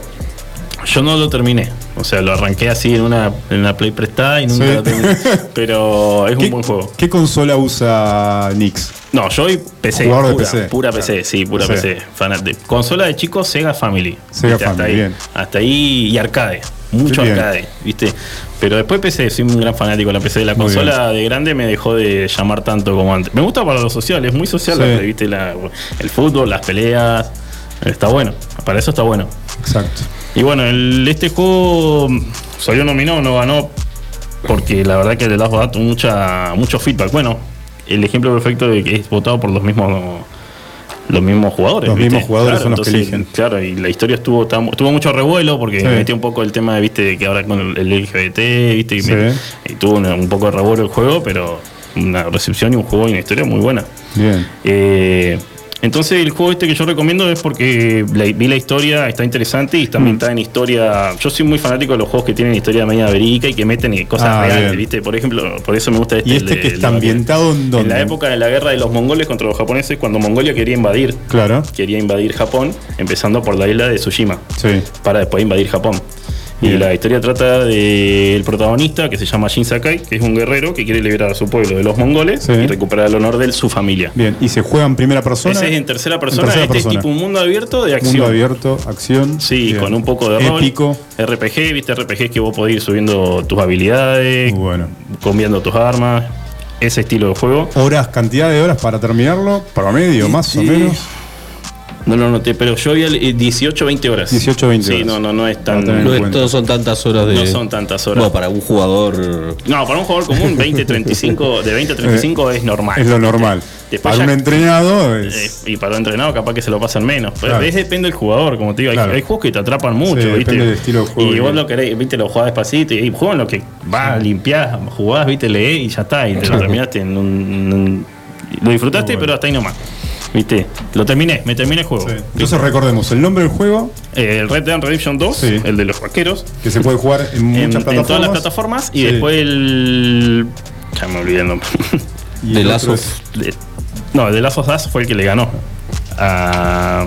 Speaker 2: Yo no lo terminé, o sea, lo arranqué así en una, en una Play prestada y nunca
Speaker 1: Sí.
Speaker 2: lo terminé. Pero es
Speaker 1: ¿Qué,
Speaker 2: un buen juego.
Speaker 1: ¿Qué consola usa Nix?
Speaker 2: No, yo hoy PC,
Speaker 1: de
Speaker 2: pura,
Speaker 1: PC.
Speaker 2: pura
Speaker 1: Claro.
Speaker 2: PC, sí, pura
Speaker 1: PC.
Speaker 2: PC. Consola de chicos, Sega Family.
Speaker 1: Sega
Speaker 2: ¿viste? hasta
Speaker 1: Family,
Speaker 2: ahí,
Speaker 1: bien.
Speaker 2: Hasta ahí y arcade. Mucho
Speaker 1: Bien.
Speaker 2: arcade, ¿viste? Pero después PC, soy un gran fanático de la PC. La
Speaker 1: Muy
Speaker 2: consola de grande me dejó de llamar tanto como antes. Me gusta para lo social, es muy social
Speaker 1: Sí.
Speaker 2: la Play, ¿viste? La- el fútbol, las peleas. Está bueno, para eso está bueno.
Speaker 1: Exacto.
Speaker 2: Y bueno, el- este juego salió nominado, no ganó, porque la verdad que The Last of Us tuvo mucha, mucho feedback. Bueno, el ejemplo perfecto de que es votado por los mismos los mismos jugadores.
Speaker 1: Los
Speaker 2: ¿viste?
Speaker 1: mismos jugadores son los que eligen.
Speaker 2: Claro, y la historia estuvo tuvo mucho revuelo porque
Speaker 1: Sí.
Speaker 2: metió un poco el tema de, viste, de que ahora con el, LGBT, viste, y,
Speaker 1: Sí.
Speaker 2: me- y tuvo un poco de revuelo el juego, pero una recepción y un juego y una historia muy buena.
Speaker 1: Bien.
Speaker 2: Eh, entonces el juego este que yo recomiendo es porque la- vi la historia, está interesante y está
Speaker 1: Mm.
Speaker 2: ambientada en historia. Yo soy muy fanático de los juegos que tienen historia media verídica y que meten eh, cosas
Speaker 1: Ah,
Speaker 2: reales,
Speaker 1: bien.
Speaker 2: ¿viste? Por ejemplo, por eso me gusta este.
Speaker 1: ¿Y este que está
Speaker 2: el
Speaker 1: ambientado en dónde?
Speaker 2: En la época de la guerra de los mongoles contra los japoneses, cuando Mongolia quería invadir,
Speaker 1: Claro.
Speaker 2: quería invadir Japón, empezando por la isla de Tsushima,
Speaker 1: Sí.
Speaker 2: para después invadir Japón. Y la historia trata del protagonista que se llama Shin Sakai, que es un guerrero que quiere liberar a su pueblo de los mongoles
Speaker 1: Sí.
Speaker 2: y recuperar el honor de su familia.
Speaker 1: Bien. ¿Y se juega en primera persona?
Speaker 2: Ese es en tercera persona,
Speaker 1: tercera
Speaker 2: este
Speaker 1: persona.
Speaker 2: es tipo un mundo abierto de acción.
Speaker 1: Mundo abierto, acción.
Speaker 2: Sí,
Speaker 1: Bien.
Speaker 2: con un poco de rol.
Speaker 1: Épico.
Speaker 2: RPG, viste RPG que vos podés ir subiendo tus habilidades,
Speaker 1: bueno.
Speaker 2: cambiando tus armas, ese estilo de juego.
Speaker 1: Horas, cantidad de horas para terminarlo, promedio, más o
Speaker 2: Sí.
Speaker 1: menos.
Speaker 2: No lo noté, pero yo vi el- eh, 18 20 horas.
Speaker 1: 18, 20
Speaker 2: Sí,
Speaker 1: horas.
Speaker 2: no, no, no es tan.
Speaker 3: No, es-
Speaker 1: cuenta.
Speaker 3: no son tantas horas de.
Speaker 2: No son tantas horas.
Speaker 3: Bueno, para un jugador.
Speaker 2: No, para un jugador común, 20, 35, de 20 a 35 es normal.
Speaker 1: Es lo normal.
Speaker 2: Después
Speaker 1: Para
Speaker 2: ya-
Speaker 1: un entrenado
Speaker 2: Eh,
Speaker 1: es.
Speaker 2: y para un entrenado capaz que se lo pasan menos. Pero
Speaker 1: Claro.
Speaker 2: depende del jugador, como te digo. Hay,
Speaker 1: Claro.
Speaker 2: hay juegos que te atrapan mucho,
Speaker 1: Sí,
Speaker 2: ¿viste?
Speaker 1: depende del estilo de juego
Speaker 2: Y vos lo querés, viste, lo jugás despacito y juegan lo que vas, limpiás, jugás, viste, leés y ya está. Y te lo terminaste en un. lo disfrutaste,
Speaker 1: bueno.
Speaker 2: pero hasta ahí nomás. ¿Viste? Lo terminé, me terminé el juego.
Speaker 1: Sí. Entonces recordemos el nombre del juego,
Speaker 2: Eh, el Red Dead Redemption 2,
Speaker 1: Sí.
Speaker 2: el de los vaqueros,
Speaker 1: que se puede jugar en
Speaker 2: en,
Speaker 1: muchas
Speaker 2: en
Speaker 1: plataformas.
Speaker 2: todas las plataformas. Y
Speaker 1: Sí.
Speaker 2: después el. Ya me olvidé el nombre.
Speaker 1: Y
Speaker 3: de
Speaker 1: es-
Speaker 2: De- no, el de of Us fue el que le ganó. a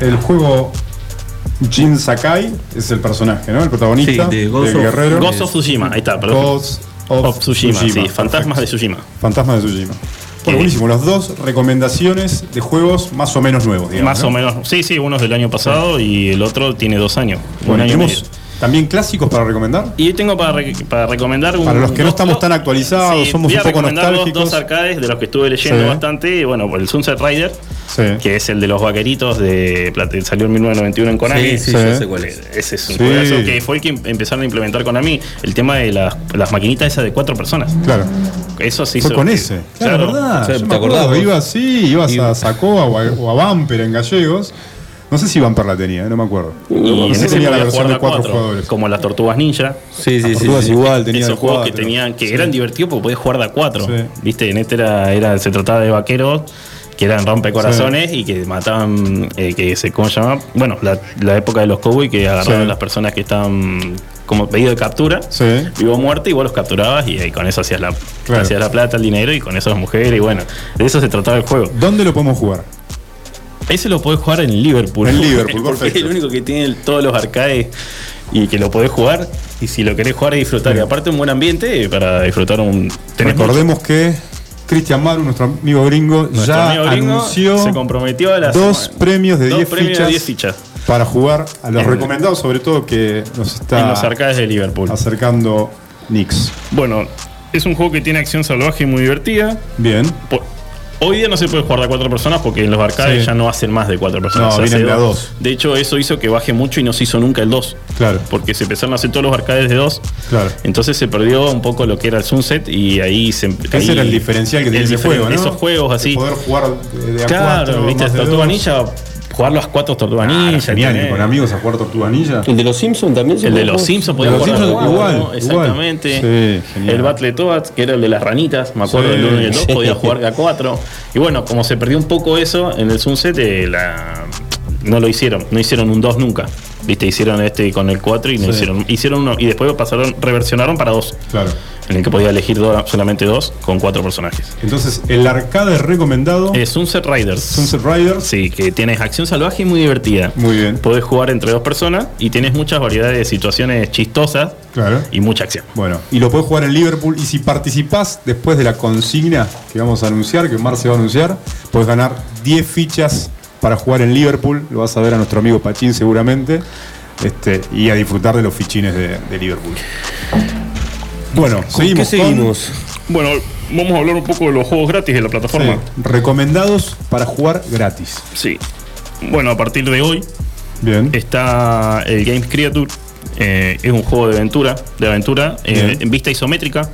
Speaker 1: El juego Jin Sakai es el personaje, ¿no? El protagonista.
Speaker 3: Sí, de Ghost
Speaker 1: del
Speaker 3: of-
Speaker 1: guerrero.
Speaker 2: Ghost of Tsushima, ahí está, perdón.
Speaker 1: Ghost of,
Speaker 2: Of Tsushima, sí,
Speaker 1: Perfecto.
Speaker 2: Fantasmas de Tsushima.
Speaker 1: Fantasmas de Tsushima. Bueno,
Speaker 2: Eh,
Speaker 1: buenísimo. Los dos recomendaciones de juegos más o menos nuevos, digamos.
Speaker 2: Más
Speaker 1: ¿no?
Speaker 2: o menos, sí, sí, uno es del año pasado y el otro tiene dos años. Un
Speaker 1: Bueno,
Speaker 2: año y
Speaker 1: tenemos,
Speaker 2: medio.
Speaker 1: ¿También clásicos para recomendar?
Speaker 2: Y tengo para, re- para recomendar un.
Speaker 1: Para los que no
Speaker 2: dos-
Speaker 1: estamos tan actualizados, somos
Speaker 2: voy a
Speaker 1: un poco
Speaker 2: recomendar dos-
Speaker 1: nostálgicos.
Speaker 2: Dos arcades de los que estuve leyendo
Speaker 1: Sí.
Speaker 2: bastante. Bueno, por el Sunset Rider,
Speaker 1: Sí.
Speaker 2: que es el de los vaqueritos de. Plate- Salió en 1991 en Konami.
Speaker 3: Sí, sí,
Speaker 1: Sí.
Speaker 3: ya sé cuál es.
Speaker 2: Ese es un
Speaker 1: Sí.
Speaker 2: juegazo que fue el que empezaron a implementar Konami el tema de las, las maquinitas esas de cuatro personas.
Speaker 1: Claro.
Speaker 2: Eso sí
Speaker 1: Fue
Speaker 2: hizo
Speaker 1: con
Speaker 2: que-
Speaker 1: ese. Claro, ¿verdad?
Speaker 3: Sí,
Speaker 1: Yo
Speaker 3: ¿te
Speaker 1: me
Speaker 3: acordás vos?
Speaker 1: Ibas, sí, ibas a Sacoa o a, o a Bumper en gallegos. No sé si Bumper la tenía, eh, no me acuerdo.
Speaker 2: Y
Speaker 1: No
Speaker 2: en ese
Speaker 1: tenía la versión
Speaker 2: jugar
Speaker 1: de
Speaker 2: a
Speaker 1: cuatro
Speaker 2: cuatro,
Speaker 1: jugadores.
Speaker 2: Como las Tortugas Ninja.
Speaker 3: Sí, sí, sí.
Speaker 1: Tortugas
Speaker 3: sí.
Speaker 1: igual, tenía
Speaker 2: Esos juegos que tenían, que
Speaker 1: Sí.
Speaker 2: eran divertidos porque podías jugar de a cuatro.
Speaker 1: Sí.
Speaker 2: Viste, en este era, era, se trataba de vaqueros que eran rompecorazones y que mataban, eh, que se, ¿cómo se llama? Bueno, la, la época de los cowboys que agarraban
Speaker 1: Sí.
Speaker 2: a las personas que estaban como pedido de captura,
Speaker 1: Sí.
Speaker 2: vivo o muerte, y vos los capturabas y, ahí con eso hacías la,
Speaker 1: Claro.
Speaker 2: hacías la plata, el dinero y con eso las mujeres y bueno, de eso se trataba el juego.
Speaker 1: ¿Dónde lo podemos jugar?
Speaker 2: Ese lo podés jugar en Liverpool.
Speaker 1: En Liverpool,
Speaker 2: Porque
Speaker 1: perfecto.
Speaker 2: es el único que tiene todos los arcades y que lo podés jugar. Y si lo querés jugar y disfrutar.
Speaker 1: Sí.
Speaker 2: Y aparte un buen ambiente para disfrutar un...
Speaker 1: Recordemos que Cristian Maru, nuestro amigo gringo.
Speaker 2: Nuestro
Speaker 1: ya
Speaker 2: amigo gringo
Speaker 1: anunció
Speaker 2: se comprometió a las
Speaker 1: dos premios de
Speaker 2: dos
Speaker 1: 10
Speaker 2: premios de
Speaker 1: fichas,
Speaker 2: 10 fichas
Speaker 1: para jugar a los
Speaker 2: En-
Speaker 1: recomendados, sobre todo que nos
Speaker 2: en
Speaker 1: está
Speaker 2: los arcades de Liverpool.
Speaker 1: acercando Nix.
Speaker 2: Bueno, es un juego que tiene acción salvaje y muy divertida.
Speaker 1: Bien.
Speaker 2: Hoy día no se puede jugar de a cuatro personas porque en los arcades
Speaker 1: Sí.
Speaker 2: ya no hacen más de cuatro personas.
Speaker 1: No, vienen de a dos.
Speaker 2: De hecho, eso hizo que baje mucho y no se hizo nunca el 2.
Speaker 1: Claro.
Speaker 2: Porque se empezaron a hacer todos los arcades de dos.
Speaker 1: Claro.
Speaker 2: Entonces se perdió un poco lo que era el Sunset y ahí se.
Speaker 1: Ese
Speaker 2: ahí-
Speaker 1: era el diferencial que tenía
Speaker 2: el
Speaker 1: juego, ¿no?
Speaker 2: Esos juegos
Speaker 1: De
Speaker 2: así.
Speaker 1: Poder jugar de, a
Speaker 2: Claro,
Speaker 1: cuatro,
Speaker 2: viste,
Speaker 1: más de
Speaker 2: Tortuga jugar los cuatro Tortuga
Speaker 1: Ah,
Speaker 2: Ninja.
Speaker 1: genial, ir con amigos a jugar Tortuga Ninja.
Speaker 3: El de los Simpsons también se
Speaker 2: El de los? Simpsons podía
Speaker 1: los
Speaker 2: jugar
Speaker 1: Simpsons, igual,
Speaker 2: cuatro, Exactamente.
Speaker 1: igual. Sí, genial.
Speaker 2: el Battletoads, que era el de las ranitas, me acuerdo
Speaker 1: Sí.
Speaker 2: del 1 y el 2,
Speaker 3: Sí.
Speaker 2: podía jugar a 4. Y bueno, como se perdió un poco eso en el Sunset, eh, la- no lo hicieron. No hicieron un 2 nunca. Viste, hicieron este con el 4 y no
Speaker 1: Sí.
Speaker 2: hicieron. Hicieron uno y después pasaron, reversionaron para dos.
Speaker 1: Claro.
Speaker 2: En el que podía elegir do- solamente dos con cuatro personajes.
Speaker 1: Entonces, el arcade recomendado,
Speaker 2: Eh, Sunset Riders.
Speaker 1: Sunset Riders.
Speaker 2: Sí, que tienes acción salvaje y muy divertida.
Speaker 1: Muy bien.
Speaker 2: Podés jugar entre dos personas y tienes muchas variedades de situaciones chistosas
Speaker 1: Claro.
Speaker 2: y mucha acción.
Speaker 1: Bueno, y lo puedes jugar en Liverpool. Y si participás después de la consigna que vamos a anunciar, que Mar se va a anunciar, puedes ganar 10 fichas para jugar en Liverpool. Lo vas a ver a nuestro amigo Pachín seguramente. Este, y a disfrutar de los fichines de, de Liverpool. Bueno,
Speaker 3: ¿Con
Speaker 1: seguimos.
Speaker 3: qué
Speaker 1: con-
Speaker 3: seguimos?
Speaker 2: Bueno, vamos a hablar un poco de los juegos gratis de la plataforma.
Speaker 1: Sí, recomendados para jugar gratis.
Speaker 2: Sí. Bueno, a partir de hoy
Speaker 1: Bien.
Speaker 2: está el Games Creature. Eh, es un juego de aventura, de aventura eh, en vista isométrica.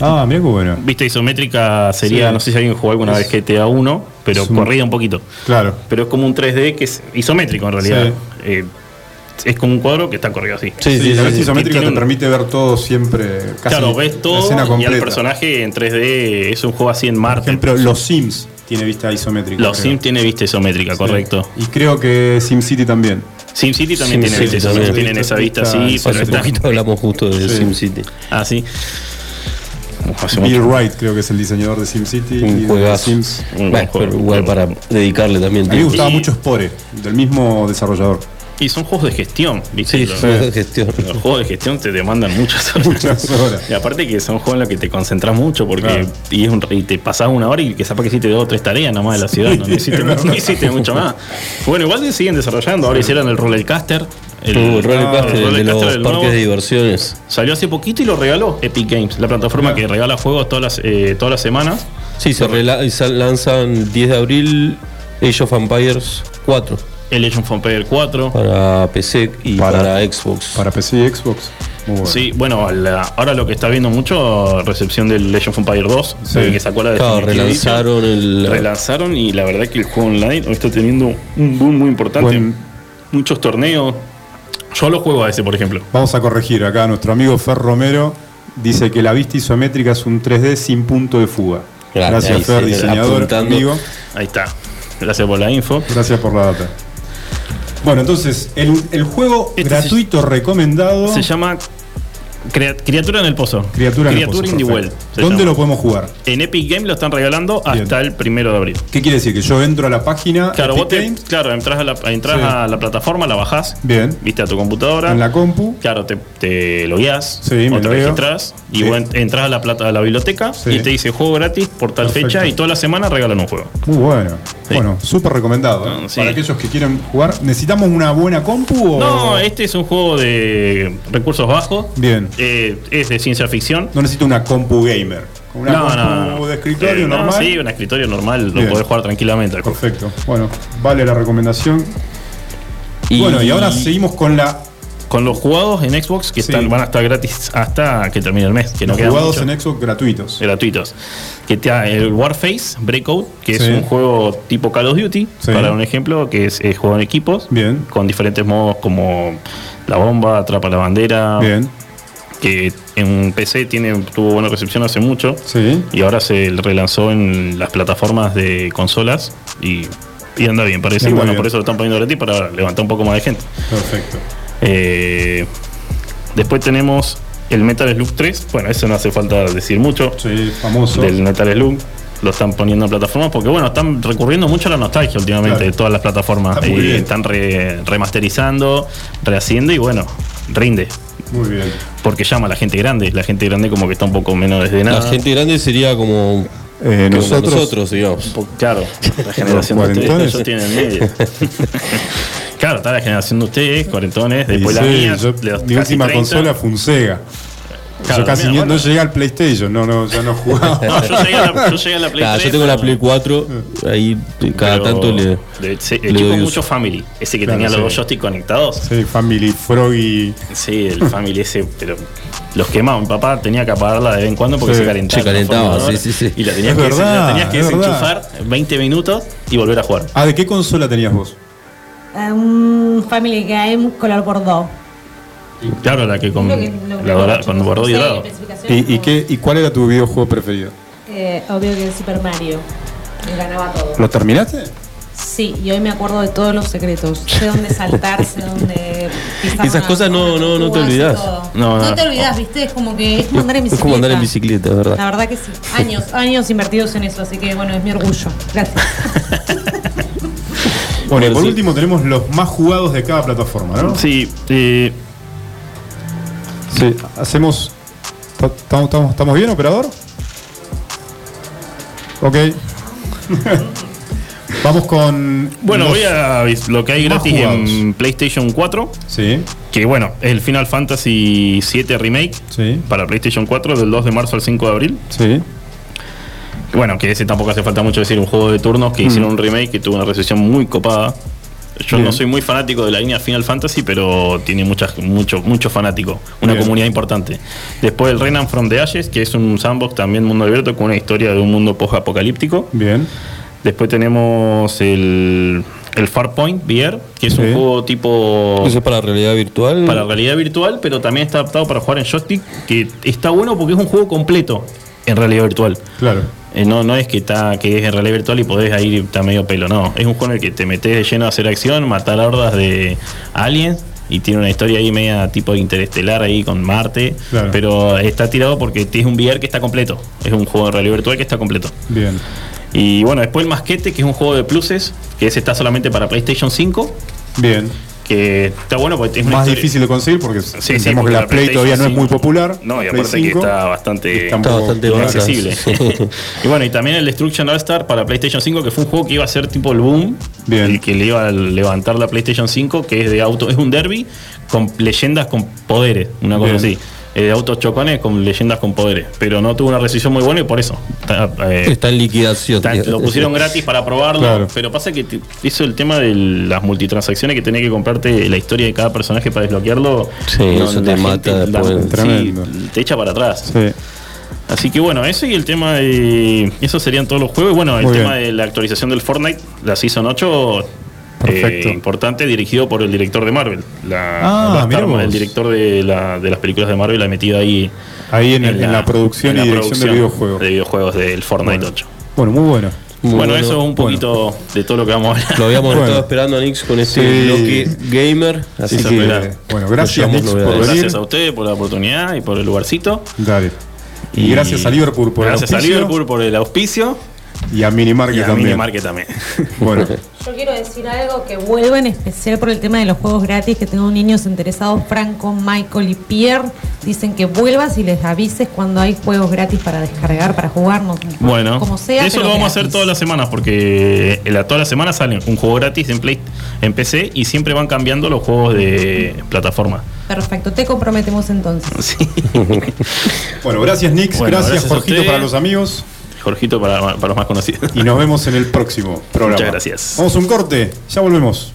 Speaker 1: Ah, mira qué bueno.
Speaker 2: Vista isométrica sería,
Speaker 1: Sí.
Speaker 2: no sé si alguien jugó alguna vez GTA 1, pero
Speaker 1: un-
Speaker 2: corrida un poquito.
Speaker 1: Claro.
Speaker 2: Pero es como un 3D que es isométrico en realidad.
Speaker 1: Sí.
Speaker 2: Eh, es como un cuadro que está corrido así.
Speaker 3: Sí,
Speaker 1: Sí,
Speaker 3: sí,
Speaker 1: la vista
Speaker 3: sí.
Speaker 1: isométrica te
Speaker 2: un-
Speaker 1: permite ver todo siempre. Casi
Speaker 2: claro, ves todo
Speaker 1: escena
Speaker 2: y al personaje en 3D es un juego así en
Speaker 1: Por
Speaker 2: Marte.
Speaker 1: ejemplo, los Sims tiene vista isométrica.
Speaker 2: Los
Speaker 1: creo.
Speaker 2: Sims tiene vista isométrica,
Speaker 1: Sí.
Speaker 2: correcto.
Speaker 1: Y creo que SimCity también.
Speaker 2: SimCity también tiene vista isométrica.
Speaker 3: también.
Speaker 2: Tienen esa vista
Speaker 1: Vista
Speaker 2: así, pero
Speaker 3: Hace
Speaker 2: está.
Speaker 3: poquito hablamos justo de
Speaker 1: Sí.
Speaker 3: SimCity.
Speaker 2: Ah, sí. Hace
Speaker 1: Bill
Speaker 2: mucho.
Speaker 1: Wright creo que es el diseñador de SimCity.
Speaker 3: Un
Speaker 1: de
Speaker 3: juegazo.
Speaker 1: Sims.
Speaker 2: Un buen
Speaker 3: Bueno,
Speaker 2: juego.
Speaker 3: pero igual para dedicarle también
Speaker 1: A mí me gustaba
Speaker 2: Y-
Speaker 1: mucho Spore, del mismo desarrollador.
Speaker 2: Y son juegos de gestión, ¿viste?
Speaker 3: Sí,
Speaker 2: Los-
Speaker 3: juegos de gestión.
Speaker 2: Los juegos de gestión te demandan muchas horas.
Speaker 1: Muchas horas.
Speaker 2: Y aparte que son juegos en los que te concentras mucho porque
Speaker 1: Claro.
Speaker 2: y, es un- y te pasás una hora y que sepas que hiciste dos o tres tareas nomás de la ciudad, no, hiciste, no mucho más. Bueno, igual que siguen desarrollando, ahora hicieron el Rollercaster. El,
Speaker 3: Uh, el
Speaker 2: el
Speaker 3: de
Speaker 2: Rollercoaster,
Speaker 3: los
Speaker 2: el
Speaker 3: parques
Speaker 2: nuevo,
Speaker 3: de diversiones.
Speaker 2: Salió hace poquito y lo regaló Epic Games, la plataforma
Speaker 1: Claro.
Speaker 2: que regala juegos todas las, eh, todas las semanas.
Speaker 3: Sí, se rela- sal- lanzan 10 de abril Age of Empires 4
Speaker 2: El Legend of Empires 4.
Speaker 3: para PC y
Speaker 1: Para-
Speaker 3: para, Xbox.
Speaker 1: Para PC y Xbox. Muy bueno.
Speaker 2: Sí, bueno, la- ahora lo que está viendo mucho, recepción del Legend of Empires 2,
Speaker 1: Sí.
Speaker 2: que sacó la
Speaker 3: Claro, relanzaron el.
Speaker 2: relanzaron y la verdad que el juego online hoy está teniendo un boom muy importante.
Speaker 1: Buen-
Speaker 2: Muchos torneos. Yo lo juego a ese, por ejemplo.
Speaker 1: Vamos a corregir acá. Nuestro amigo Fer Romero dice que la vista isométrica es un 3D sin punto de fuga. Gracias,
Speaker 3: ahí
Speaker 1: Fer,
Speaker 3: sí,
Speaker 1: diseñador,
Speaker 3: apuntando.
Speaker 1: amigo.
Speaker 2: Ahí está. Gracias por la info.
Speaker 1: Gracias por la data. Bueno, entonces, el, el juego
Speaker 2: Este
Speaker 1: gratuito recomendado.
Speaker 2: Se llama Crea- criatura en el pozo.
Speaker 1: Criatura en el pozo, ¿Dónde
Speaker 2: llama.
Speaker 1: lo podemos jugar?
Speaker 2: En Epic Game lo están regalando
Speaker 1: Bien.
Speaker 2: hasta el primero de abril.
Speaker 1: ¿Qué quiere decir? Que yo entro a la página
Speaker 2: Claro,
Speaker 1: Epic
Speaker 2: vos te,
Speaker 1: Games,
Speaker 2: claro, entras, a la, entras
Speaker 1: Sí.
Speaker 2: a la plataforma, la bajás,
Speaker 1: Bien.
Speaker 2: viste a tu computadora.
Speaker 1: en la compu.
Speaker 2: Claro, te, te logueás
Speaker 1: Sí,
Speaker 2: o te registras y
Speaker 1: Sí.
Speaker 2: vos entras a la, plata, a la biblioteca
Speaker 1: Sí.
Speaker 2: y te dice juego gratis por tal
Speaker 1: Perfecto.
Speaker 2: fecha y toda la semana regalan un juego.
Speaker 1: Muy bueno. Bueno, súper recomendado. ¿eh?
Speaker 2: Ah.
Speaker 1: Para aquellos que quieren jugar, ¿necesitamos una buena compu o.?
Speaker 2: No, este es un juego de recursos bajos.
Speaker 1: Bien.
Speaker 2: Eh, es de ciencia ficción.
Speaker 1: No necesito una compu gamer. Una
Speaker 2: no,
Speaker 1: compu
Speaker 2: no, no.
Speaker 1: de escritorio
Speaker 2: Eh, no,
Speaker 1: normal.
Speaker 2: sí, un escritorio normal,
Speaker 1: Bien.
Speaker 2: lo podés jugar tranquilamente.
Speaker 1: Perfecto. Bueno, vale la recomendación.
Speaker 3: Y-
Speaker 1: Bueno, y ahora seguimos con la
Speaker 2: Con los jugados en Xbox que
Speaker 1: Sí.
Speaker 2: están, van a estar gratis hasta que termine el mes, que
Speaker 1: los jugados
Speaker 2: mucho.
Speaker 1: en Xbox gratuitos.
Speaker 2: gratuitos. Que da el Warface Breakout, que es un juego tipo Call of Duty,
Speaker 1: Sí.
Speaker 2: para un ejemplo, que es, es juego en equipos,
Speaker 1: Bien.
Speaker 2: con diferentes modos como la bomba, atrapa la bandera,
Speaker 1: Bien.
Speaker 2: Que en PC tiene, tuvo buena recepción hace mucho,
Speaker 1: Sí.
Speaker 2: y ahora se relanzó en las plataformas de consolas y, y anda bien, parece.
Speaker 1: Anda
Speaker 2: Y bueno,
Speaker 1: bien.
Speaker 2: por eso lo están poniendo gratis para levantar un poco más de gente.
Speaker 1: Perfecto.
Speaker 2: Eh, después tenemos el Metal Slug 3, bueno, eso no hace falta decir mucho
Speaker 1: Sí, famoso.
Speaker 2: del Metal Slug. Lo están poniendo en plataformas porque, bueno, están recurriendo mucho a la nostalgia últimamente
Speaker 1: Claro.
Speaker 2: de todas las plataformas.
Speaker 1: Está
Speaker 2: Y
Speaker 1: bien.
Speaker 2: están re- remasterizando, rehaciendo y, bueno, rinde.
Speaker 1: Muy bien.
Speaker 2: Porque llama a la gente grande. La gente grande, como que está un poco menos desde nada.
Speaker 3: La gente grande sería como
Speaker 1: Eh, nosotros,
Speaker 3: nosotros, digamos.
Speaker 2: Claro, la generación de ustedes, ellos tienen medio. claro, está la generación de ustedes, cuarentones,
Speaker 1: Y
Speaker 2: después
Speaker 1: sí,
Speaker 2: la mía,
Speaker 1: yo-
Speaker 2: los
Speaker 1: mi
Speaker 2: casi
Speaker 1: última
Speaker 2: 30.
Speaker 1: consola fue un Sega.
Speaker 2: Claro,
Speaker 1: yo casi
Speaker 2: mira, bueno.
Speaker 1: no llegué al PlayStation, no, no, ya no jugaba.
Speaker 2: No, yo llegué a la, yo llegué a la Play
Speaker 3: Claro,
Speaker 2: 3,
Speaker 3: yo tengo la Play 4, ahí cada
Speaker 2: pero
Speaker 3: tanto le.
Speaker 2: de- se-
Speaker 3: le
Speaker 2: equipo
Speaker 3: doy
Speaker 2: mucho
Speaker 3: uso.
Speaker 2: Family, ese que
Speaker 1: Claro,
Speaker 2: tenía los
Speaker 1: sí.
Speaker 2: dos joysticks conectados.
Speaker 1: sí, Family Froggy.
Speaker 2: Sí, el Family ese, pero los quemaba. Mi papá tenía que apagarla de vez en cuando porque
Speaker 1: Sí,
Speaker 2: se calentaba.
Speaker 3: se calentaba, sí, sí, sí.
Speaker 2: Y la tenías
Speaker 1: Es
Speaker 2: que,
Speaker 1: verdad,
Speaker 2: la tenías que
Speaker 1: es verdad.
Speaker 2: desenchufar 20 minutos y volver a jugar.
Speaker 1: Ah, ¿de qué consola tenías vos?
Speaker 4: Un Family Game color bordó.
Speaker 2: Claro, la que con,
Speaker 4: Lo que- lo que-
Speaker 2: la dorada- con y dorado.
Speaker 1: ¿Y, y qué, ¿Y cuál era tu videojuego preferido?
Speaker 4: Eh, obvio que el Super Mario. Me ganaba todo.
Speaker 1: ¿Lo terminaste?
Speaker 4: Sí, y hoy me acuerdo de todos los secretos. Sé dónde saltar, sé dónde pisar
Speaker 3: Esas
Speaker 4: una-
Speaker 3: cosas no- no- no te
Speaker 4: todo.
Speaker 2: No, no.
Speaker 4: te olvidás, ¿viste? Es como que es como andar en
Speaker 3: Es
Speaker 4: bicicleta.
Speaker 3: como andar en bicicleta, es
Speaker 4: La
Speaker 3: verdad.
Speaker 4: verdad que sí. Años, años invertidos en eso, así que bueno, es mi orgullo. Gracias.
Speaker 1: Bueno, y por
Speaker 3: sí.
Speaker 1: último tenemos los más jugados de cada plataforma, ¿no?
Speaker 2: Sí, eh,
Speaker 1: Sí. Hacemos. ¿Estamos, bien, operador? Ok. Vamos con.
Speaker 2: bueno, voy a lo que hay gratis
Speaker 1: jugados.
Speaker 2: en PlayStation 4,
Speaker 1: Sí,
Speaker 2: que bueno, es el Final Fantasy VII Remake
Speaker 1: sí,
Speaker 2: para PlayStation 4 del 2 de marzo al 5 de abril.
Speaker 1: sí.
Speaker 2: Bueno, que ese tampoco hace falta mucho decir, un juego de turnos que hicieron un remake que tuvo una recepción muy copada. Yo
Speaker 1: Bien.
Speaker 2: no soy muy fanático de la línea Final Fantasy, pero tiene muchas, mucho, mucho fanático, una
Speaker 1: Bien.
Speaker 2: comunidad importante. Después el Renan from the Ashes, que es un sandbox también mundo abierto con una historia de un mundo post-apocalíptico.
Speaker 1: Bien.
Speaker 2: Después tenemos el, el Farpoint VR, que es
Speaker 1: Sí.
Speaker 2: un juego tipo
Speaker 3: Eso es para realidad virtual.
Speaker 2: para realidad virtual, pero también está adaptado para jugar en joystick, que está bueno porque es un juego completo en realidad virtual.
Speaker 1: Claro.
Speaker 2: Eh, no, no es que está que es en realidad virtual y podés ir está medio pelo, no. Es un juego en el que te metes de lleno a hacer acción, matar hordas de aliens y tiene una historia ahí media tipo interestelar ahí con Marte,
Speaker 1: Claro.
Speaker 2: pero está tirado porque es un VR que está completo. Es un juego de realidad virtual que está completo.
Speaker 1: Bien.
Speaker 2: Y bueno, después el Masquete, que es un juego de pluses, que ese está solamente para PlayStation 5,
Speaker 1: Bien.
Speaker 2: Que está bueno porque es una
Speaker 1: Más
Speaker 2: historia-
Speaker 1: difícil de conseguir porque
Speaker 2: Sí, sí,
Speaker 1: entendemos
Speaker 2: porque
Speaker 1: que la Play todavía no es
Speaker 2: 5
Speaker 1: muy popular.
Speaker 2: No, y
Speaker 1: Play
Speaker 2: aparte que
Speaker 1: 5,
Speaker 2: está bastante,
Speaker 1: está
Speaker 3: bastante
Speaker 2: accesible. Y bueno, y también el Destruction All Star para PlayStation 5, que fue un juego que iba a ser tipo el boom,
Speaker 1: Bien.
Speaker 2: el que le iba a levantar la PlayStation 5, que es de auto, es un derby con leyendas con poderes, una cosa
Speaker 1: Bien.
Speaker 2: así. Eh, de autos chocones con leyendas con poderes, pero no tuvo una recepción muy buena y por eso. Está, eh,
Speaker 3: Está en liquidación.
Speaker 2: Está- lo pusieron gratis para probarlo,
Speaker 1: Claro.
Speaker 2: pero pasa que te- eso el tema de las multitransacciones que tenés que comprarte la historia de cada personaje para desbloquearlo.
Speaker 3: Sí, eso te
Speaker 2: la
Speaker 3: mata
Speaker 2: la-
Speaker 3: después.
Speaker 2: sí,
Speaker 1: Tremendo.
Speaker 2: te echa para atrás.
Speaker 1: Sí.
Speaker 2: Así que bueno, eso y el tema de. Eso serían todos los juegos. Y bueno, el
Speaker 1: Muy
Speaker 2: tema
Speaker 1: bien.
Speaker 2: de la actualización del Fortnite, la Season 8.
Speaker 1: Perfecto.
Speaker 2: eh, importante, dirigido por el director de Marvel. La,
Speaker 1: Ah,
Speaker 2: la el director de, la- de las películas de Marvel, ha metido ahí.
Speaker 1: Ahí en, el- en la, producción
Speaker 2: en la
Speaker 1: y dirección de videojuegos.
Speaker 2: De videojuegos del Fortnite 8.
Speaker 1: Bueno, muy bueno.
Speaker 3: Muy
Speaker 2: bueno,
Speaker 3: bueno.
Speaker 2: eso es un poquito de todo lo que vamos a hablar.
Speaker 3: Lo habíamos
Speaker 5: Bueno.
Speaker 3: estado esperando a Nix con este
Speaker 5: Sí.
Speaker 3: bloque gamer. Así
Speaker 2: Sí,
Speaker 3: que.
Speaker 5: Bueno, gracias, Nix, por
Speaker 3: novedades.
Speaker 5: venir.
Speaker 2: Gracias a ustedes por la oportunidad y por el lugarcito.
Speaker 5: Dale. Y, gracias a Liverpool por
Speaker 2: Gracias
Speaker 5: el
Speaker 2: a
Speaker 5: auspicio.
Speaker 2: Liverpool por el auspicio.
Speaker 5: Y a Minimarket
Speaker 2: Y a
Speaker 5: también.
Speaker 2: Minimarket también.
Speaker 5: Bueno,
Speaker 4: Yo quiero decir algo que vuelvo en especial por el tema de los juegos gratis, que tengo niños interesados, Franco, Michael y Pierre, dicen que vuelvas y les avises cuando hay juegos gratis para descargar, para jugar, no,
Speaker 2: Bueno,
Speaker 4: como sea.
Speaker 2: eso lo vamos a hacer todas las semanas porque eh, la- todas las semanas sale un juego gratis en Play, en PC y siempre van cambiando los juegos de plataforma.
Speaker 4: Perfecto, te comprometemos entonces.
Speaker 2: Sí.
Speaker 5: bueno, gracias Nix,
Speaker 2: Bueno,
Speaker 5: gracias,
Speaker 2: gracias
Speaker 5: Jorgito para los amigos.
Speaker 2: Jorgito para, para los más conocidos.
Speaker 5: Y nos vemos en el próximo programa.
Speaker 2: Muchas gracias.
Speaker 5: Vamos a un corte, ya volvemos.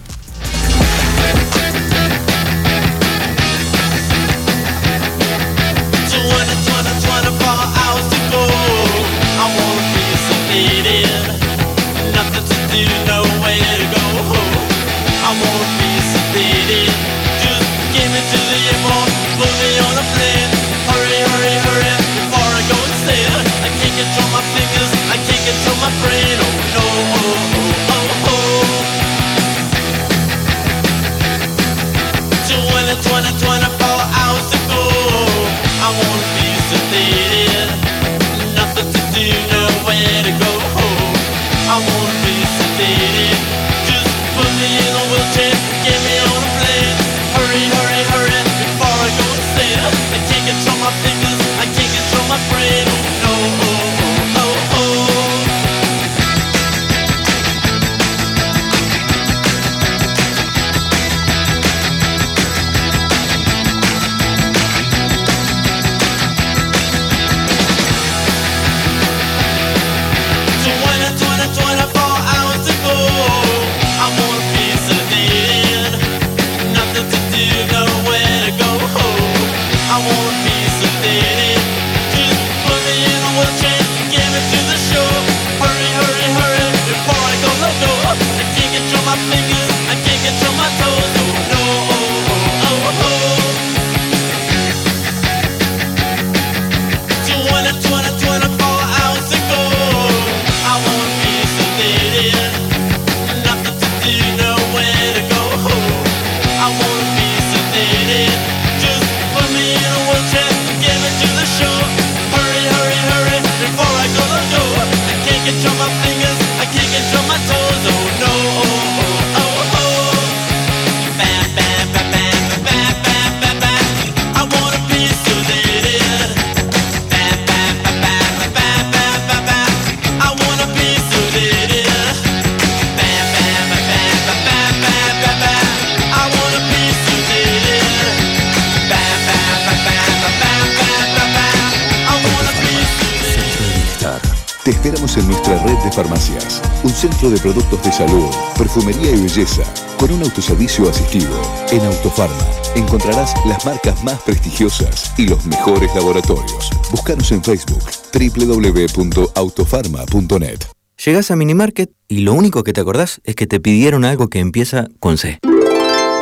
Speaker 6: En nuestra red de farmacias, un centro de productos de salud, perfumería y belleza, con un autoservicio asistido. En Autofarma encontrarás las marcas más prestigiosas y los mejores laboratorios. Búscanos en Facebook www.autofarma.net.
Speaker 7: Llegás a Minimarket y lo único que te acordás es que te pidieron algo que empieza con C.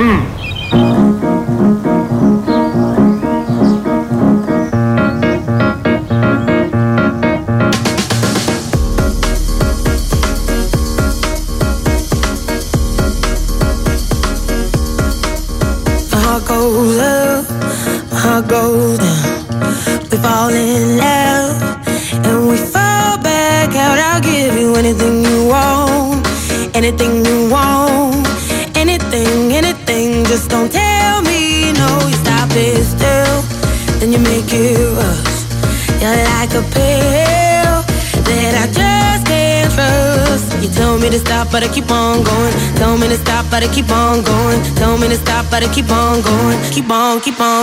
Speaker 8: Mm.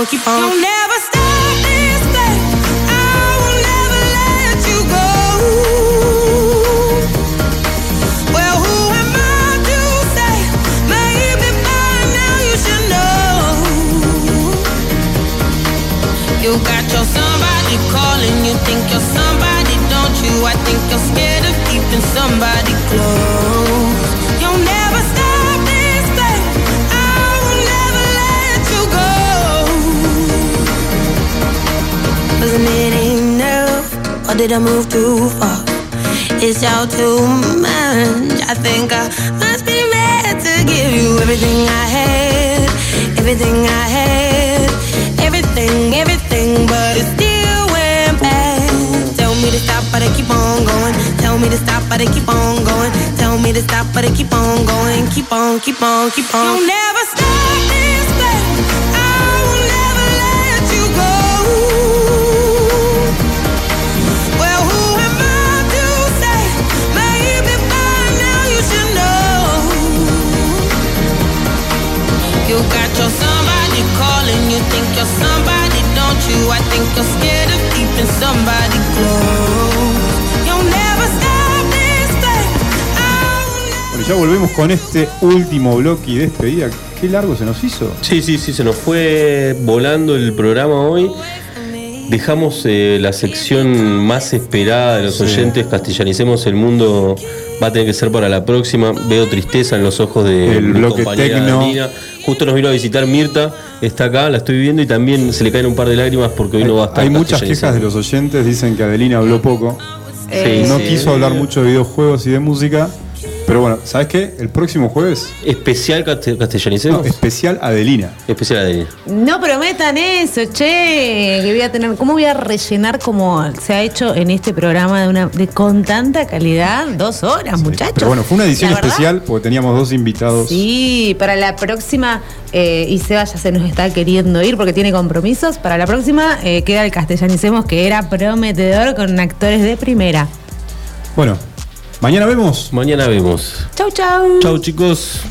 Speaker 8: funky bone. Never stop this. I will never let you go. Well, who am I to say? Maybe by now you should know. You got your somebody calling. You think you're somebody, don't you? I think you're scared of keeping somebody close. You'll never stop. Wasn't it enough? Or did I move too far? It's all too much. I think I must be mad to give you everything I had, everything I had, everything, everything, but it still went bad. Tell me to stop, but I keep on going. Tell me to stop, but I keep on going. Tell me to stop, but I keep on going. Keep on, keep on, keep on. You'll never you? I think you're scared of keeping somebody close. You'll never stop this thing. I will never
Speaker 1: Bueno, ya volvemos con este último bloque y despedida. Qué largo se nos hizo.
Speaker 3: Sí, sí, sí, se nos fue volando el programa hoy. Dejamos eh, la sección más esperada de los oyentes, castellanicemos el mundo, va a tener que ser para la próxima. Veo tristeza en los ojos de
Speaker 1: El
Speaker 3: mi
Speaker 1: bloque
Speaker 3: compañera. Justo nos vino a visitar Mirta, está acá, la estoy viendo y también se le caen un par de lágrimas porque hoy no va a estar.
Speaker 1: Hay muchas quejas de los oyentes, dicen que Adelina habló poco.
Speaker 3: Sí,
Speaker 1: no
Speaker 3: sí.
Speaker 1: quiso hablar mucho de videojuegos y de música. Pero bueno, ¿sabes qué? El próximo jueves,
Speaker 3: Especial caste-
Speaker 1: no,
Speaker 3: castellanicemos.
Speaker 1: especial Adelina.
Speaker 3: Especial Adelina.
Speaker 4: No prometan eso, che. Que voy a tener. ¿Cómo voy a rellenar como se ha hecho en este programa de una de con tanta calidad? Dos horas, muchachos.
Speaker 1: Pero bueno, fue una edición especial porque teníamos dos invitados.
Speaker 4: Sí, para la próxima, eh, y Seba ya se nos está queriendo ir porque tiene compromisos. Para la próxima eh, queda el castellanicemos que era prometedor con actores de primera.
Speaker 1: Bueno, mañana vemos.
Speaker 3: Mañana vemos.
Speaker 4: Chau, chau.
Speaker 3: Chau chicos.